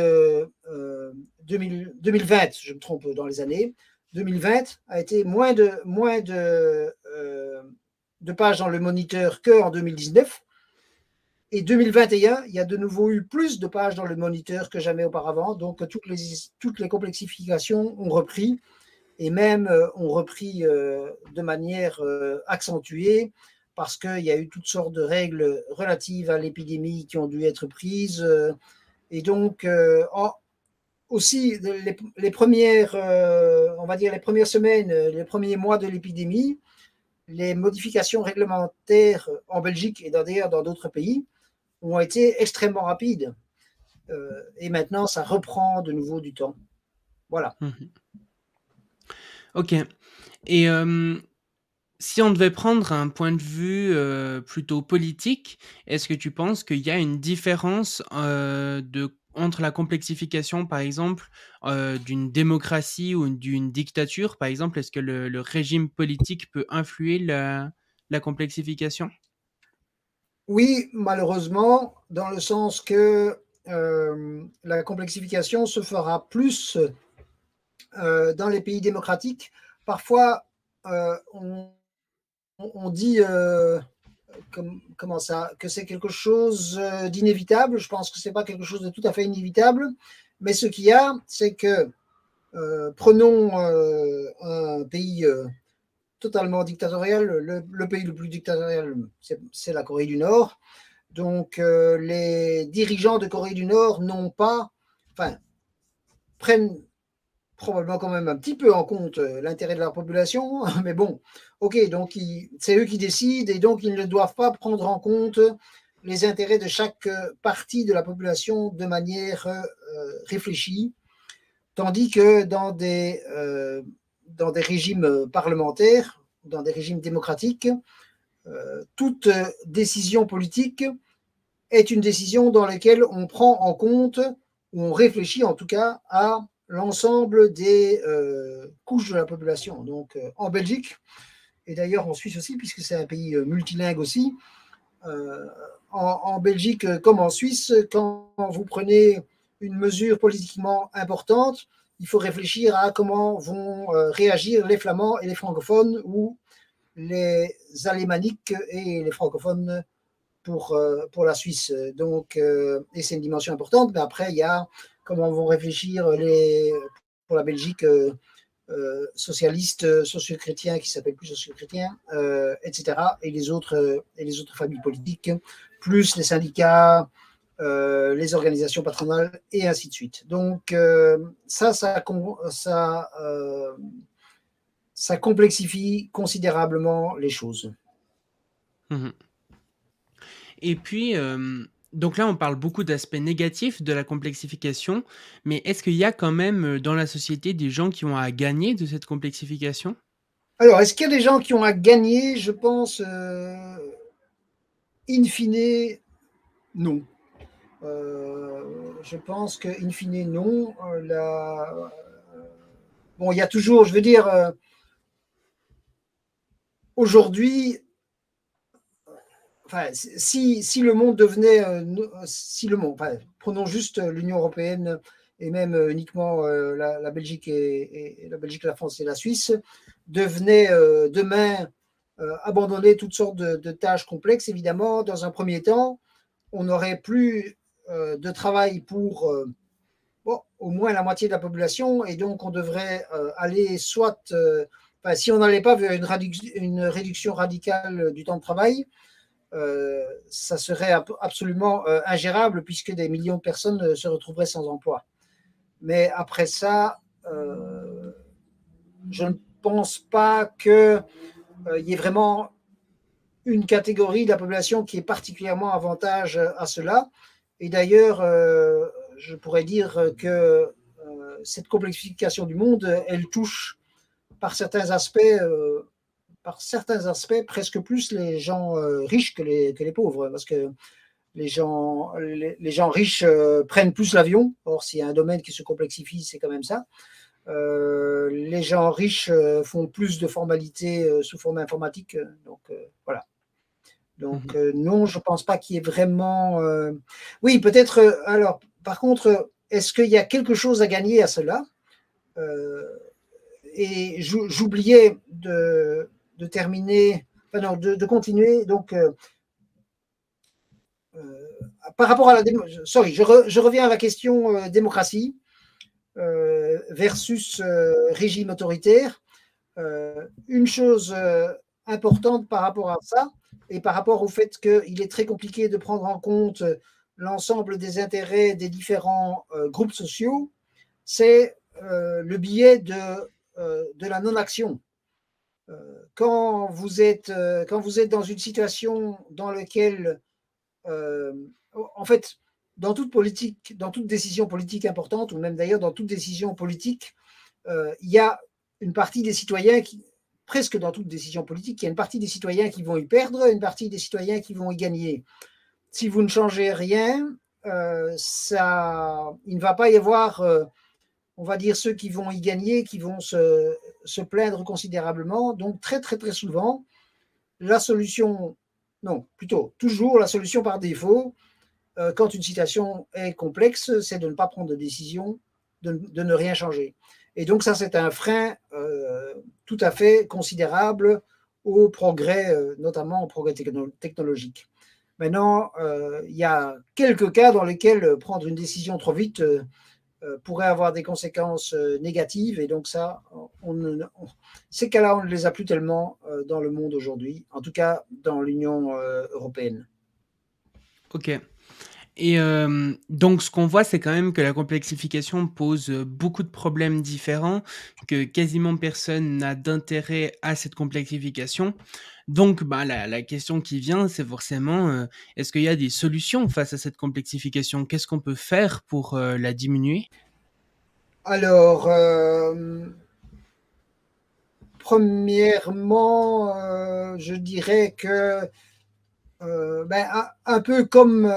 Speaker 3: euh, je me trompe dans les années, 2020 a été moins de, moins de, de pages dans le moniteur qu'en 2019. Et 2021, il y a de nouveau eu plus de pages dans le moniteur que jamais auparavant. Donc, toutes les, toutes les complexifications ont repris et même euh, ont repris euh, de manière euh, accentuée parce qu'il y a eu toutes sortes de règles relatives à l'épidémie qui ont dû être prises. et donc, aussi, les, les, premières, on va dire les premières semaines, les premiers mois de l'épidémie, les modifications réglementaires en Belgique et d'ailleurs dans d'autres pays ont été extrêmement rapides. Euh, et maintenant, ça reprend de nouveau du temps. Voilà. Mhm.
Speaker 2: Ok. Et euh, si on devait prendre un point de vue euh, plutôt politique, est-ce que tu penses qu'il y a une différence de, entre la complexification, par exemple, d'une démocratie ou d'une dictature Par exemple, est-ce que le, régime politique peut influer la, complexification?
Speaker 3: Oui, malheureusement, dans le sens que euh, la complexification se fera plus euh, dans les pays démocratiques. Parfois, euh, on, dit comment ça, que c'est quelque chose d'inévitable. Je pense que ce n'est pas quelque chose de tout à fait inévitable. Mais ce qu'il y a, c'est que prenons un pays totalement dictatorial. Le, pays le plus dictatorial, c'est la Corée du Nord. Donc, euh, les dirigeants de Corée du Nord n'ont pas, enfin, prennent probablement quand même un petit peu en compte euh, l'intérêt de la population, mais bon, ok, donc c'est eux qui décident et donc ils ne doivent pas prendre en compte les intérêts de chaque partie de la population de manière euh, réfléchie, tandis que dans des, dans des régimes parlementaires, dans des régimes démocratiques, toute décision politique est une décision dans laquelle on prend en compte, ou on réfléchit en tout cas, à l'ensemble des couches de la population. Donc en Belgique, et d'ailleurs en Suisse aussi, puisque c'est un pays multilingue aussi, en, Belgique comme en Suisse, quand vous prenez une mesure politiquement importante, il faut réfléchir à comment vont euh, réagir les flamands et les francophones ou les alémaniques et les francophones pour, euh, pour la Suisse. Donc, euh, et c'est une dimension importante, mais après, il y a comment vont réfléchir les, pour la Belgique socialistes, socio-chrétiens qui s'appellent plus socio-chrétiens, etc. Et les, autres, et les autres familles politiques, plus les syndicats, euh, les organisations patronales et ainsi de suite. Donc euh, ça, ça, euh, complexifie considérablement les choses.
Speaker 2: Mmh et puis, donc là, on parle beaucoup d'aspects négatifs de la complexification, mais est-ce qu'il y a quand même dans la société des gens qui ont à gagner de cette complexification?
Speaker 3: Alors, est-ce qu'il y a des gens qui ont à gagner? Je pense, in fine, non. Euh, je pense que, in fine, non. Euh. Bon, il y a toujours, je veux dire, euh, aujourd'hui, si, le monde devenait, si le monde, prenons juste l'Union européenne et même uniquement la, Belgique et, la Belgique, la France et la Suisse, devenait demain abandonner toutes sortes de, tâches complexes, évidemment, dans un premier temps, on n'aurait plus euh, de travail pour euh, au moins la moitié de la population, et donc on devrait euh, aller soit, si on n'allait pas vers une, réduction radicale du temps de travail, ça serait absolument ingérable puisque des millions de personnes se retrouveraient sans emploi. Mais après ça, je ne pense pas qu'il y ait vraiment une catégorie de la population qui ait particulièrement avantage à cela. Et d'ailleurs, euh, je pourrais dire que euh, cette complexification du monde, elle touche par certains aspects, euh, par certains aspects presque plus les gens riches que les, que les pauvres, parce que les gens, les, gens riches prennent plus l'avion. Or, s'il y a un domaine qui se complexifie, c'est quand même ça. les gens riches font plus de formalités sous forme informatique. Donc, voilà. Donc, mhm. euh, non, je ne pense pas qu'il y ait vraiment. Euh, oui, peut-être. Euh, alors, par contre, est-ce qu'il y a quelque chose à gagner à cela? Et j'oubliais de, terminer, enfin non, de, continuer. Donc, par rapport à la. Sorry, je, reviens à la question démocratie versus régime autoritaire. une chose importante par rapport à ça, et par rapport au fait qu'il est très compliqué de prendre en compte l'ensemble des intérêts des différents euh, groupes sociaux, c'est euh, le biais de, euh, de la non-action. Quand, vous êtes, quand vous êtes dans une situation dans laquelle, en fait, dans toute politique, dans toute décision politique importante, ou même d'ailleurs dans toute décision politique, il y a une partie des citoyens qui, presque dans toute décision politique, il y a une partie des citoyens qui vont y perdre, une partie des citoyens qui vont y gagner. Si vous ne changez rien, euh, ça, il ne va pas y avoir, euh, on va dire, ceux qui vont y gagner, qui vont se, se, plaindre considérablement. Donc très, très, très souvent, la solution, non, plutôt toujours la solution par défaut, euh, quand une situation est complexe, c'est de ne pas prendre de décision, de, de ne rien changer. Et donc ça, c'est un frein euh, tout à fait considérable au progrès, euh, notamment au progrès technologique. Maintenant, il y a quelques cas dans lesquels prendre une décision trop vite pourrait avoir des conséquences négatives. Et donc ça, ces cas-là, on ne les a plus tellement dans le monde aujourd'hui, en tout cas dans l'Union européenne.
Speaker 2: Ok. Et euh, donc, ce qu'on voit, c'est quand même que la complexification pose beaucoup de problèmes différents, que quasiment personne n'a d'intérêt à cette complexification. Donc, bah, la, la question qui vient, c'est forcément, euh, est-ce qu'il y a des solutions face à cette complexification? Qu'est-ce qu'on peut faire pour euh, la diminuer?
Speaker 3: Alors, premièrement, je dirais que ben, un, peu comme,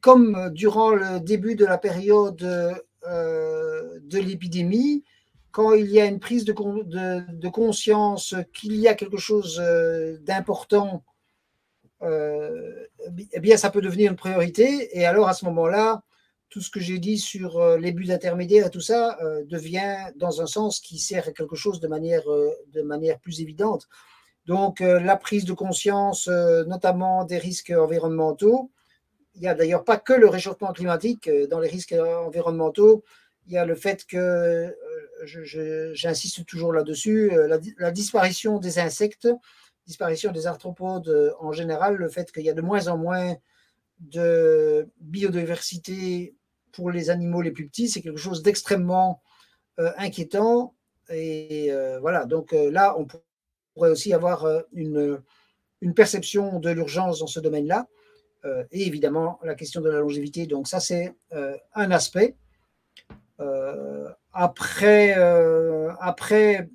Speaker 3: comme durant le début de la période de l'épidémie, quand il y a une prise de, conscience qu'il y a quelque chose euh, d'important, euh, eh bien, ça peut devenir une priorité. Et alors, à ce moment-là, tout ce que j'ai dit sur euh, les buts intermédiaires et tout ça devient dans un sens qui sert à quelque chose de manière, de manière plus évidente. Donc, la prise de conscience, notamment des risques environnementaux. Il n'y a d'ailleurs pas que le réchauffement climatique dans les risques environnementaux. Il y a le fait que j'insiste toujours là-dessus, euh, la, disparition des insectes, disparition des arthropodes euh, en général, le fait qu'il y a de moins en moins de biodiversité pour les animaux les plus petits, c'est quelque chose d'extrêmement euh, inquiétant. Et voilà, donc là, on pourrait aussi avoir une, une perception de l'urgence dans ce domaine-là. Et évidemment, la question de la longévité. Donc ça, c'est un aspect. Après, euh, après,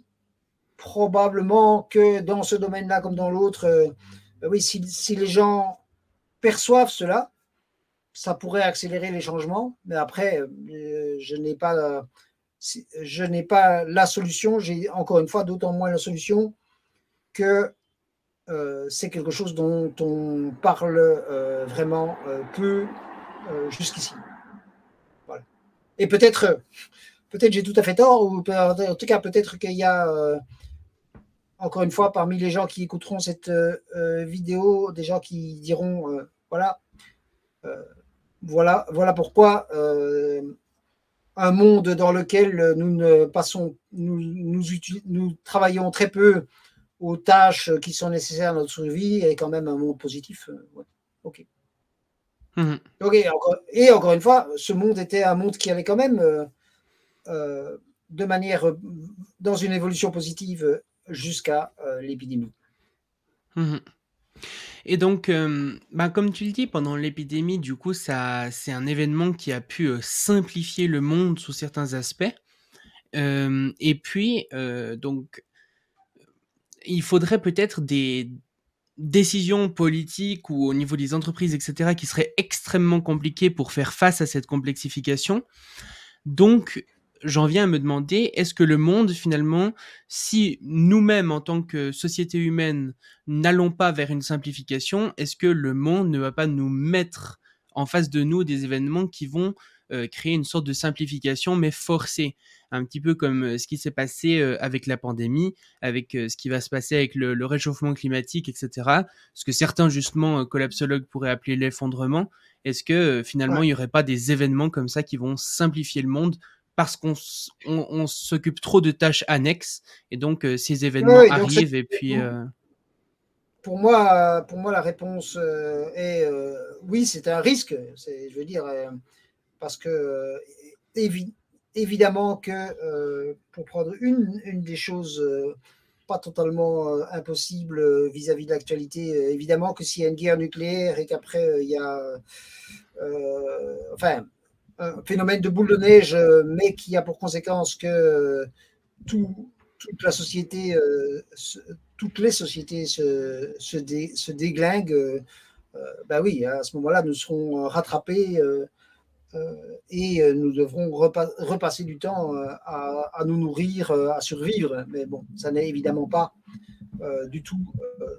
Speaker 3: probablement que dans ce domaine-là comme dans l'autre, euh, oui, si, les gens perçoivent cela, ça pourrait accélérer les changements. Mais après, euh, je n'ai pas, je n'ai pas la solution. J'ai encore une fois d'autant moins la solution que c'est quelque chose dont on parle vraiment peu jusqu'ici. Et peut-être peut-être j'ai tout à fait tort, ou en tout cas peut-être qu'il y a, euh, encore une fois, parmi les gens qui écouteront cette euh, euh, vidéo, des gens qui diront, voilà, voilà, voilà pourquoi un monde dans lequel nous ne passons, nous, travaillons très peu aux tâches qui sont nécessaires à notre survie est quand même un monde positif. Ok. Mmh ok, et encore une fois, ce monde était un monde qui avait quand même euh, de manière dans une évolution positive jusqu'à euh, l'épidémie.
Speaker 2: Mhm. Et donc, euh, bah, comme tu le dis, pendant l'épidémie, du coup, ça, c'est un événement qui a pu simplifier le monde sous certains aspects. et puis, donc, il faudrait peut-être des décisions politiques ou au niveau des entreprises, etc., qui seraient extrêmement compliquées pour faire face à cette complexification. Donc, j'en viens à me demander, est-ce que le monde, finalement, si nous-mêmes, en tant que société humaine, n'allons pas vers une simplification, est-ce que le monde ne va pas nous mettre en face de nous des événements qui vont euh, créer une sorte de simplification, mais forcée un petit peu comme euh, ce qui s'est passé euh, avec la pandémie, avec ce qui va se passer avec le, réchauffement climatique, etc. Ce que certains, justement, collapsologues pourraient appeler l'effondrement. Est-ce que finalement, il n'y aurait pas des événements comme ça qui vont simplifier le monde parce qu'on on, s'occupe trop de tâches annexes et donc euh, ces événements arrivent et puis. Euh,
Speaker 3: pour moi, pour moi, la réponse euh, est oui, c'est un risque. Je veux dire, parce que évidemment que pour prendre une, une des choses pas totalement impossibles vis-à-vis de l'actualité, évidemment que s'il y a une guerre nucléaire et qu'après il y a, enfin, un phénomène de boule de neige, euh, mais qui a pour conséquence que euh, toute la société, euh, toutes les sociétés se, déglinguent, bah oui, à ce moment-là, nous serons rattrapés et nous devrons repasser du temps à, nous nourrir, à survivre. Mais bon, ça n'est évidemment pas du tout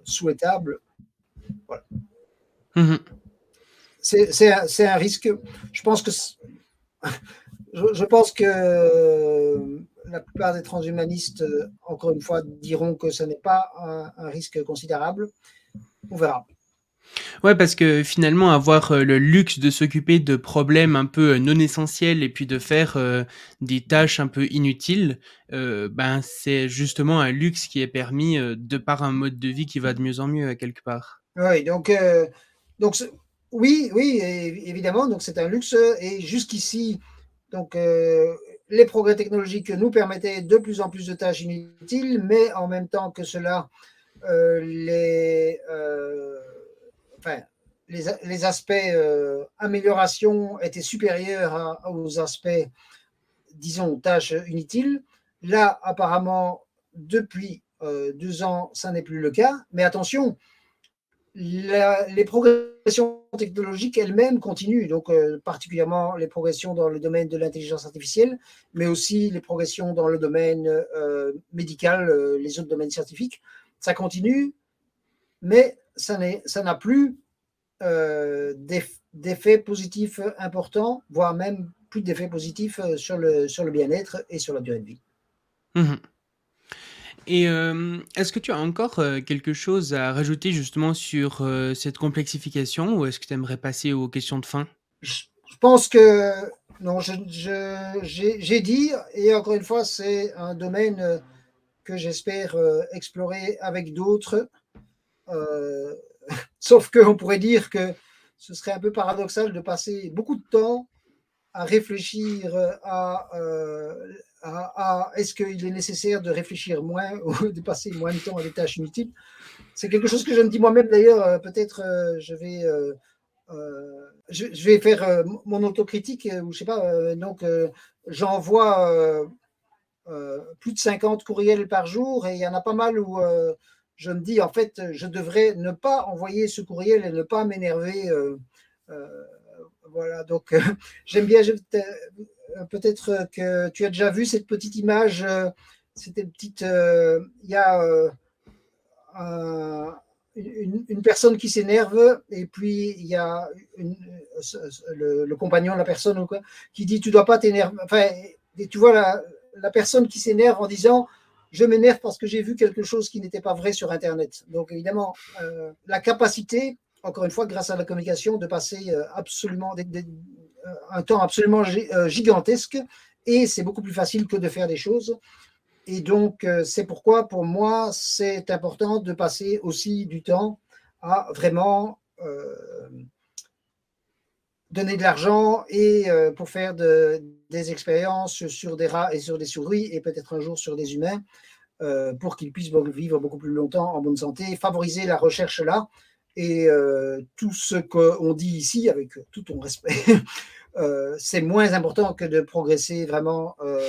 Speaker 3: souhaitable. Voilà. Mmh c'est un, risque. Je pense que je, pense que euh, la plupart des transhumanistes, euh, encore une fois, diront que ce n'est pas un, risque considérable. On verra.
Speaker 2: Ouais, parce que finalement, avoir euh, le luxe de s'occuper de problèmes un peu non essentiels et puis de faire des tâches un peu inutiles, ben c'est justement un luxe qui est permis de par un mode de vie qui va de mieux en mieux quelque part.
Speaker 3: Oui, donc, donc oui, oui, évidemment. Donc, c'est un luxe. Et jusqu'ici, donc, euh, les progrès technologiques nous permettaient de plus en plus de tâches inutiles, mais en même temps que cela, euh, les, euh, enfin, les, aspects amélioration étaient supérieurs aux aspects, disons, tâches inutiles. Là, apparemment, depuis deux ans, ça n'est plus le cas. Mais attention, les progressions technologiques elles-mêmes continuent, donc particulièrement les progressions dans le domaine de l'intelligence artificielle, mais aussi les progressions dans le domaine médical, les autres domaines scientifiques. Ça continue, mais ça n'a plus d'effets positifs importants, voire même plus d'effets positifs euh, sur le, sur le bien-être et sur la durée de vie.
Speaker 2: Mmh et euh, est-ce que tu as encore euh, quelque chose à rajouter justement sur cette complexification ou est-ce que tu aimerais passer aux questions de fin?
Speaker 3: Je, pense que non, j'ai dit, et encore une fois, c'est un domaine que j'espère explorer avec d'autres. sauf qu'on pourrait dire que ce serait un peu paradoxal de passer beaucoup de temps à réfléchir à, euh, à, est-ce qu'il est nécessaire de réfléchir moins ou de passer moins de temps à des tâches inutiles. C'est quelque chose que je me dis moi-même d'ailleurs. Euh, peut-être euh, je vais je, vais faire mon autocritique ou je sais pas. donc j'envoie plus de 50 courriels par jour et il y en a pas mal où je me dis en fait je devrais ne pas envoyer ce courriel et ne pas m'énerver voilà, donc euh, j'aime bien, euh, peut-être que tu as déjà vu cette petite image, euh, c'était petite, il y a une, personne qui s'énerve et puis il y a le, compagnon la personne ou quoi, qui dit tu dois pas t'énerver. Enfin, tu vois la personne qui s'énerve en disant je m'énerve parce que j'ai vu quelque chose qui n'était pas vrai sur Internet. Donc évidemment, la capacité encore une fois, grâce à la communication, de passer euh, absolument euh, un temps absolument euh, gigantesque et c'est beaucoup plus facile que de faire des choses. Et donc, c'est pourquoi, pour moi, c'est important de passer aussi du temps à vraiment donner de l'argent et pour faire des expériences sur des rats et sur des souris et peut-être un jour sur des humains pour qu'ils puissent vivre beaucoup plus longtemps en bonne santé, favoriser la recherche là et euh, tout ce qu'on dit ici, avec tout ton respect, euh, c'est moins important que de progresser vraiment euh,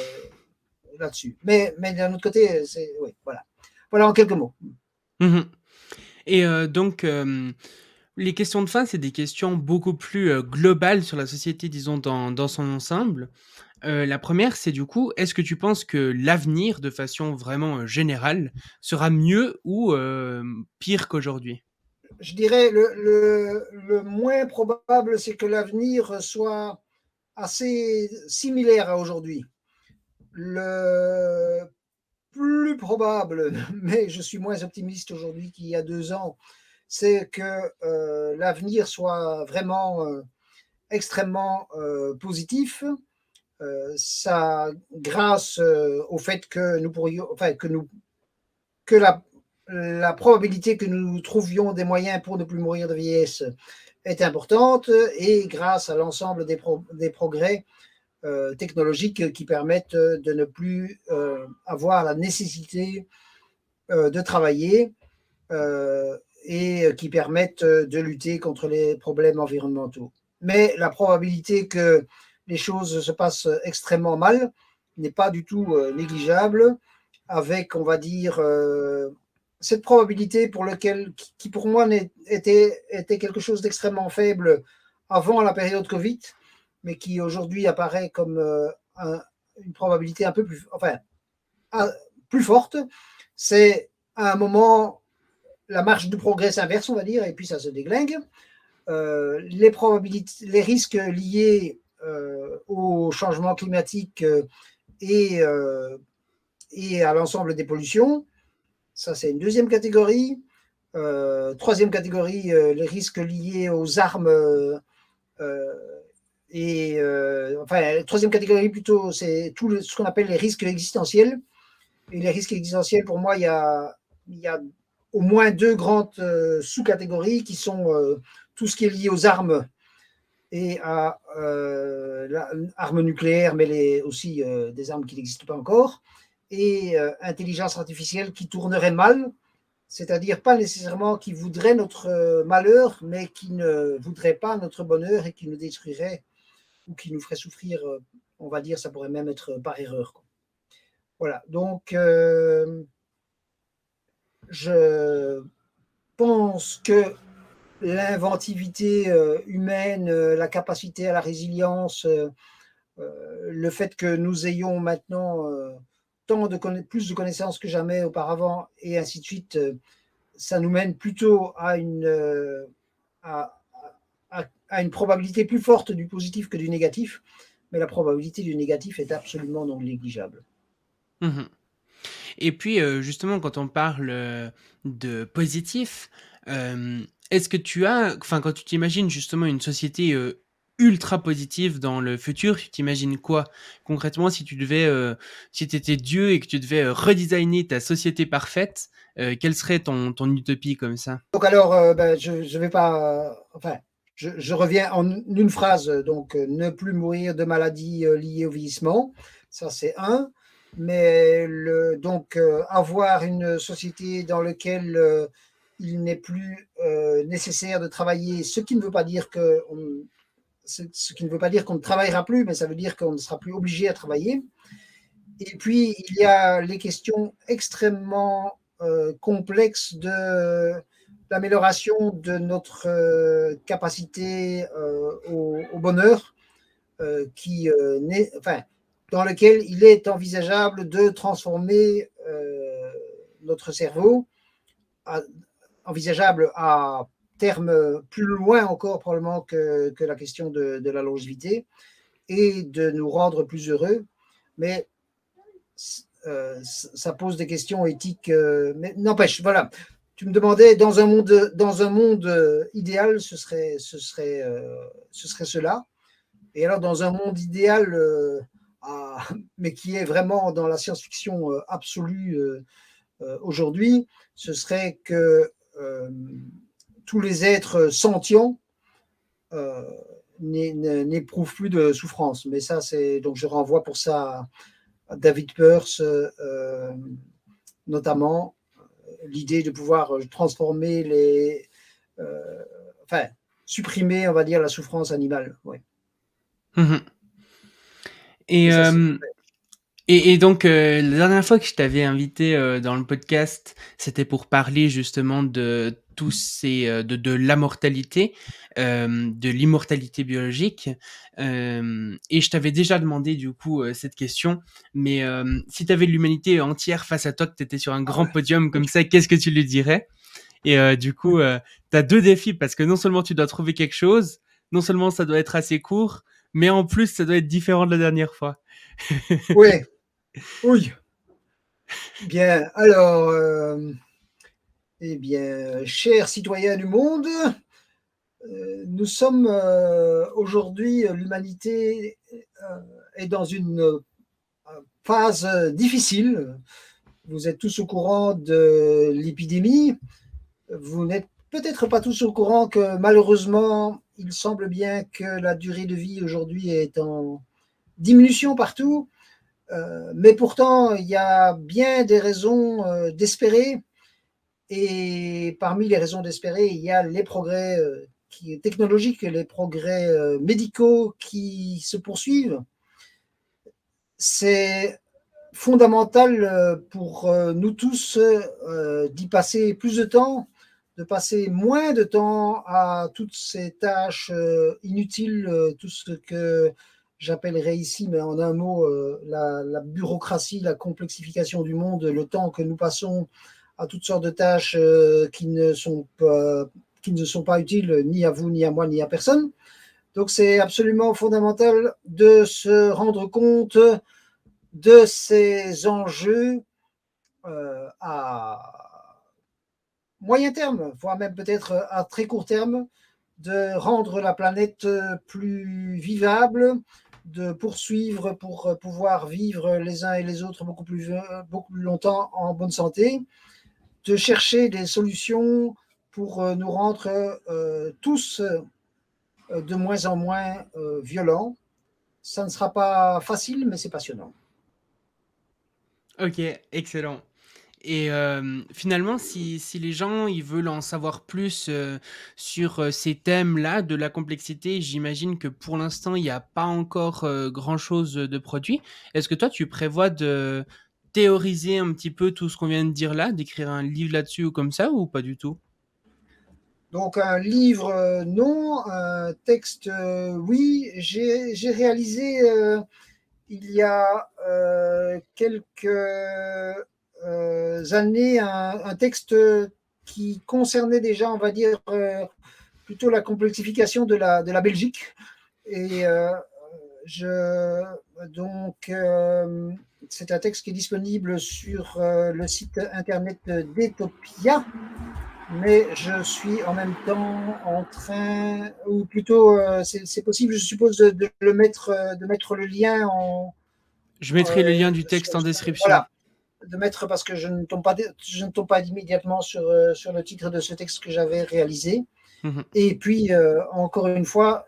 Speaker 3: là-dessus. Mais, mais d'un autre côté, voilà. Voilà en quelques mots.
Speaker 2: Mmh et donc, les questions de fin, c'est des questions beaucoup plus globales sur la société, disons, dans, dans son ensemble. la première, c'est du coup, est-ce que tu penses que l'avenir, de façon vraiment générale, sera mieux ou pire qu'aujourd'hui?
Speaker 3: Je dirais, le, le, moins probable, c'est que l'avenir soit assez similaire à aujourd'hui. Le plus probable, mais je suis moins optimiste aujourd'hui qu'il y a deux ans, c'est que euh, l'avenir soit vraiment euh, extrêmement euh, positif. ça, grâce au fait que nous pourrions, enfin que nous, que la probabilité que nous trouvions des moyens pour ne plus mourir de vieillesse est importante et grâce à l'ensemble des, progrès technologiques qui permettent de ne plus avoir la nécessité de travailler et qui permettent de lutter contre les problèmes environnementaux. Mais la probabilité que les choses se passent extrêmement mal n'est pas du tout négligeable avec, on va dire, cette probabilité pour lequel, qui pour moi était, quelque chose d'extrêmement faible avant la période Covid, mais qui aujourd'hui apparaît comme euh, une probabilité un peu plus, enfin, plus forte, c'est à un moment la marge de progrès s'inverse, on va dire, et puis ça se déglingue. Euh, les probabilités, les risques liés euh, au changement climatique et, et à l'ensemble des pollutions ça, c'est une deuxième catégorie. Euh, troisième catégorie, euh, les risques liés aux armes. Euh, et enfin, troisième catégorie plutôt, c'est tout ce qu'on appelle les risques existentiels. Et les risques existentiels, pour moi, il y a, il y a au moins deux grandes sous-catégories qui sont tout ce qui est lié aux armes et à l'arme nucléaire, mais aussi des armes qui n'existent pas encore et euh, intelligence artificielle qui tournerait mal, c'est-à-dire pas nécessairement qui voudrait notre euh, malheur, mais qui ne voudrait pas notre bonheur et qui nous détruirait ou qui nous ferait souffrir, euh, on va dire, ça pourrait même être par erreur. Voilà, donc je pense que l'inventivité humaine, la capacité à la résilience, le fait que nous ayons maintenant tant de plus de connaissances que jamais auparavant, et ainsi de suite, ça nous mène plutôt à une, à, une probabilité plus forte du positif que du négatif, mais la probabilité du négatif est absolument non négligeable.
Speaker 2: Mmh et puis, justement, quand on parle de positif, est-ce que tu as, enfin, quand tu t'imagines justement une société ultra positive dans le futur, tu t'imagines quoi concrètement si tu devais, si tu étais Dieu et que tu devais redesigner ta société parfaite, quelle serait ton, utopie comme ça?
Speaker 3: Donc alors, ben, je ne vais pas, enfin, je, reviens en une phrase, donc ne plus mourir de maladies liées au vieillissement, ça c'est un mais donc euh, avoir une société dans laquelle euh, il n'est plus euh, nécessaire de travailler, ce qui ne veut pas dire que ce, qui ne veut pas dire qu'on ne travaillera plus, mais ça veut dire qu'on ne sera plus obligé à travailler. Et puis il y a les questions extrêmement complexes de l'amélioration de notre capacité au, au, bonheur, qui n'est, enfin, dans lequel il est envisageable de transformer euh, notre cerveau, envisageable à terme plus loin encore probablement que, la question de, la longévité, et de nous rendre plus heureux. Mais euh, ça pose des questions éthiques. Euh, mais n'empêche, voilà. Tu me demandais dans un monde, dans un monde idéal, ce serait, ce serait, ce serait cela. Et alors, dans un monde idéal, mais qui est vraiment dans la science-fiction euh, absolue euh, euh, aujourd'hui, ce serait que tous les êtres sentients n'éprouvent plus de souffrance. Mais ça, c'est donc je renvoie pour ça à David Peirce, notamment l'idée de pouvoir transformer les, enfin, supprimer, on va dire, la souffrance animale. Ouais.
Speaker 2: Mmh et, et, et, donc, la dernière fois que je t'avais invité dans le podcast, c'était pour parler justement de tous ces, de, de la mortalité, de l'immortalité biologique. et je t'avais déjà demandé du coup cette question, mais si tu avais l'humanité entière face à toi, que tu étais sur un grand podium comme ça, qu'est-ce que tu lui dirais? Et du coup, tu as deux défis parce que non seulement tu dois trouver quelque chose, non seulement ça doit être assez court, mais en plus, ça doit être différent de la dernière fois.
Speaker 3: oui, oui. Bien, alors, euh, eh bien, chers citoyens du monde, euh, nous sommes euh, aujourd'hui, l'humanité est dans une phase difficile. Vous êtes tous au courant de l'épidémie. Vous n'êtes peut-être pas tous au courant que malheureusement, il semble bien que la durée de vie aujourd'hui est en diminution partout, euh, mais pourtant, il y a bien des raisons euh, d'espérer. Et parmi les raisons d'espérer, il y a les progrès euh, technologiques, les progrès médicaux qui se poursuivent. C'est fondamental pour nous tous d'y passer plus de temps de passer moins de temps à toutes ces tâches euh, inutiles, euh, tout ce que j'appellerais ici, mais en un mot, euh, la, bureaucratie, la complexification du monde, le temps que nous passons à toutes sortes de tâches qui, ne sont pas, qui ne sont pas utiles ni à vous, ni à moi, ni à personne. Donc c'est absolument fondamental de se rendre compte de ces enjeux à moyen terme, voire même peut-être à très court terme, de rendre la planète plus vivable, de poursuivre pour pouvoir vivre les uns et les autres beaucoup plus, beaucoup plus longtemps en bonne santé, de chercher des solutions pour nous rendre euh, tous euh, de moins en moins euh, violents. Ça ne sera pas facile, mais c'est passionnant.
Speaker 2: Ok, excellent. Et finalement, si, les gens ils veulent en savoir plus sur ces thèmes-là de la complexité, j'imagine que pour l'instant, il n'y a pas encore grand-chose de produit. Est-ce que toi, tu prévois de théoriser un petit peu tout ce qu'on vient de dire là, d'écrire un livre là-dessus ou comme ça, ou pas du tout?
Speaker 3: Donc un livre, euh, non. Un texte, euh, oui. J'ai réalisé euh, il y a quelques années un, texte qui concernait déjà, on va dire, plutôt la complexification de la, de la Belgique. Et je, donc, c'est un texte qui est disponible sur le site internet d'Etopia mais je suis en même temps en train, ou plutôt, euh, c'est possible, je suppose, de, le mettre, euh, de mettre le lien en.
Speaker 2: Je mettrai le lien du texte en description.
Speaker 3: Voilà, de mettre parce que je ne tombe pas, je ne tombe pas immédiatement sur, euh, sur le titre de ce texte que j'avais réalisé. Mhm. Et puis, encore une fois,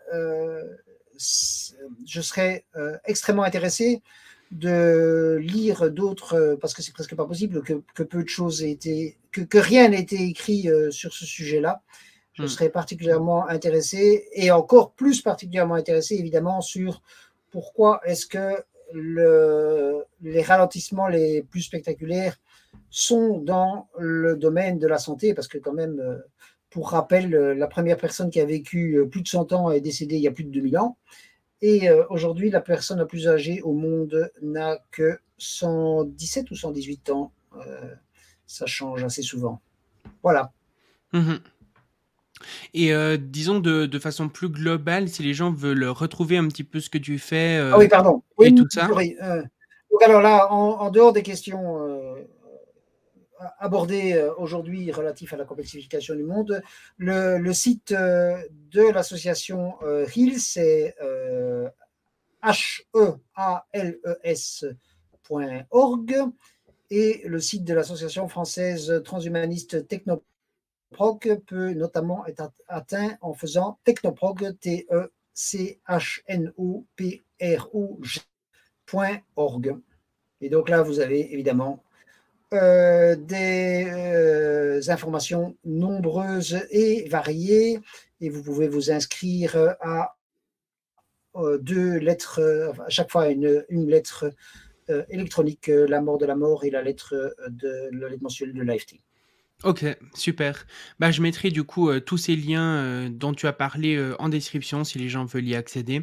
Speaker 3: je serais extrêmement intéressé de lire d'autres, euh, parce que c'est presque pas possible que, peu de choses aient été, que, que rien n'ait été écrit euh, sur ce sujet-là. Je hmm. serais particulièrement intéressé, et encore plus particulièrement intéressé évidemment sur pourquoi est-ce que le, les ralentissements les plus spectaculaires sont dans le domaine de la santé, parce que quand même, euh, pour rappel, la première personne qui a vécu plus de 100 ans est décédée il y a plus de 2000 ans. Et euh, aujourd'hui, la personne la plus âgée au monde n'a que 117 ou 118 ans. Euh, ça change assez souvent. Voilà.
Speaker 2: Mhm. Et euh, disons de, façon plus globale, si les gens veulent retrouver un petit peu ce que tu fais
Speaker 3: ah oui, pardon.
Speaker 2: et tout ça.
Speaker 3: donc alors là, en dehors des questions euh, aujourd'hui relatif à la complexification du monde. Le, site euh, de l'association euh, HILS, c'est H-E-A-L-E-S.org et le site de l'association française transhumaniste Technoprog peut notamment être atteint en faisant Technoprog, T-E-C-H-N-O-P-R-O-G.org. Et donc là, vous avez évidemment euh, des euh, informations nombreuses et variées et vous pouvez vous inscrire à euh, deux lettres, à chaque fois une, une lettre électronique, la mort de la mort et la lettre de la lettre mensuelle de l'AFT.
Speaker 2: Ok, super. Bah, je mettrai du coup tous ces liens dont tu as parlé en description si les gens veulent y accéder.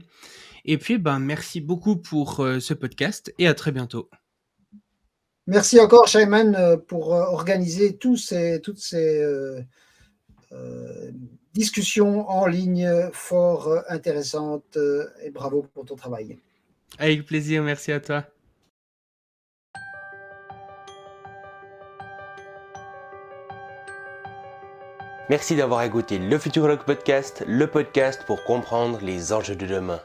Speaker 2: Et puis, ben, merci beaucoup pour ce podcast et à très bientôt.
Speaker 3: Merci encore, Shaiman, euh, pour euh, organiser tous ces, toutes ces euh, discussions en ligne fort intéressantes et bravo pour ton travail.
Speaker 2: Avec plaisir, merci à toi.
Speaker 1: Merci d'avoir écouté le Futurologue Podcast, le podcast pour comprendre les enjeux de demain.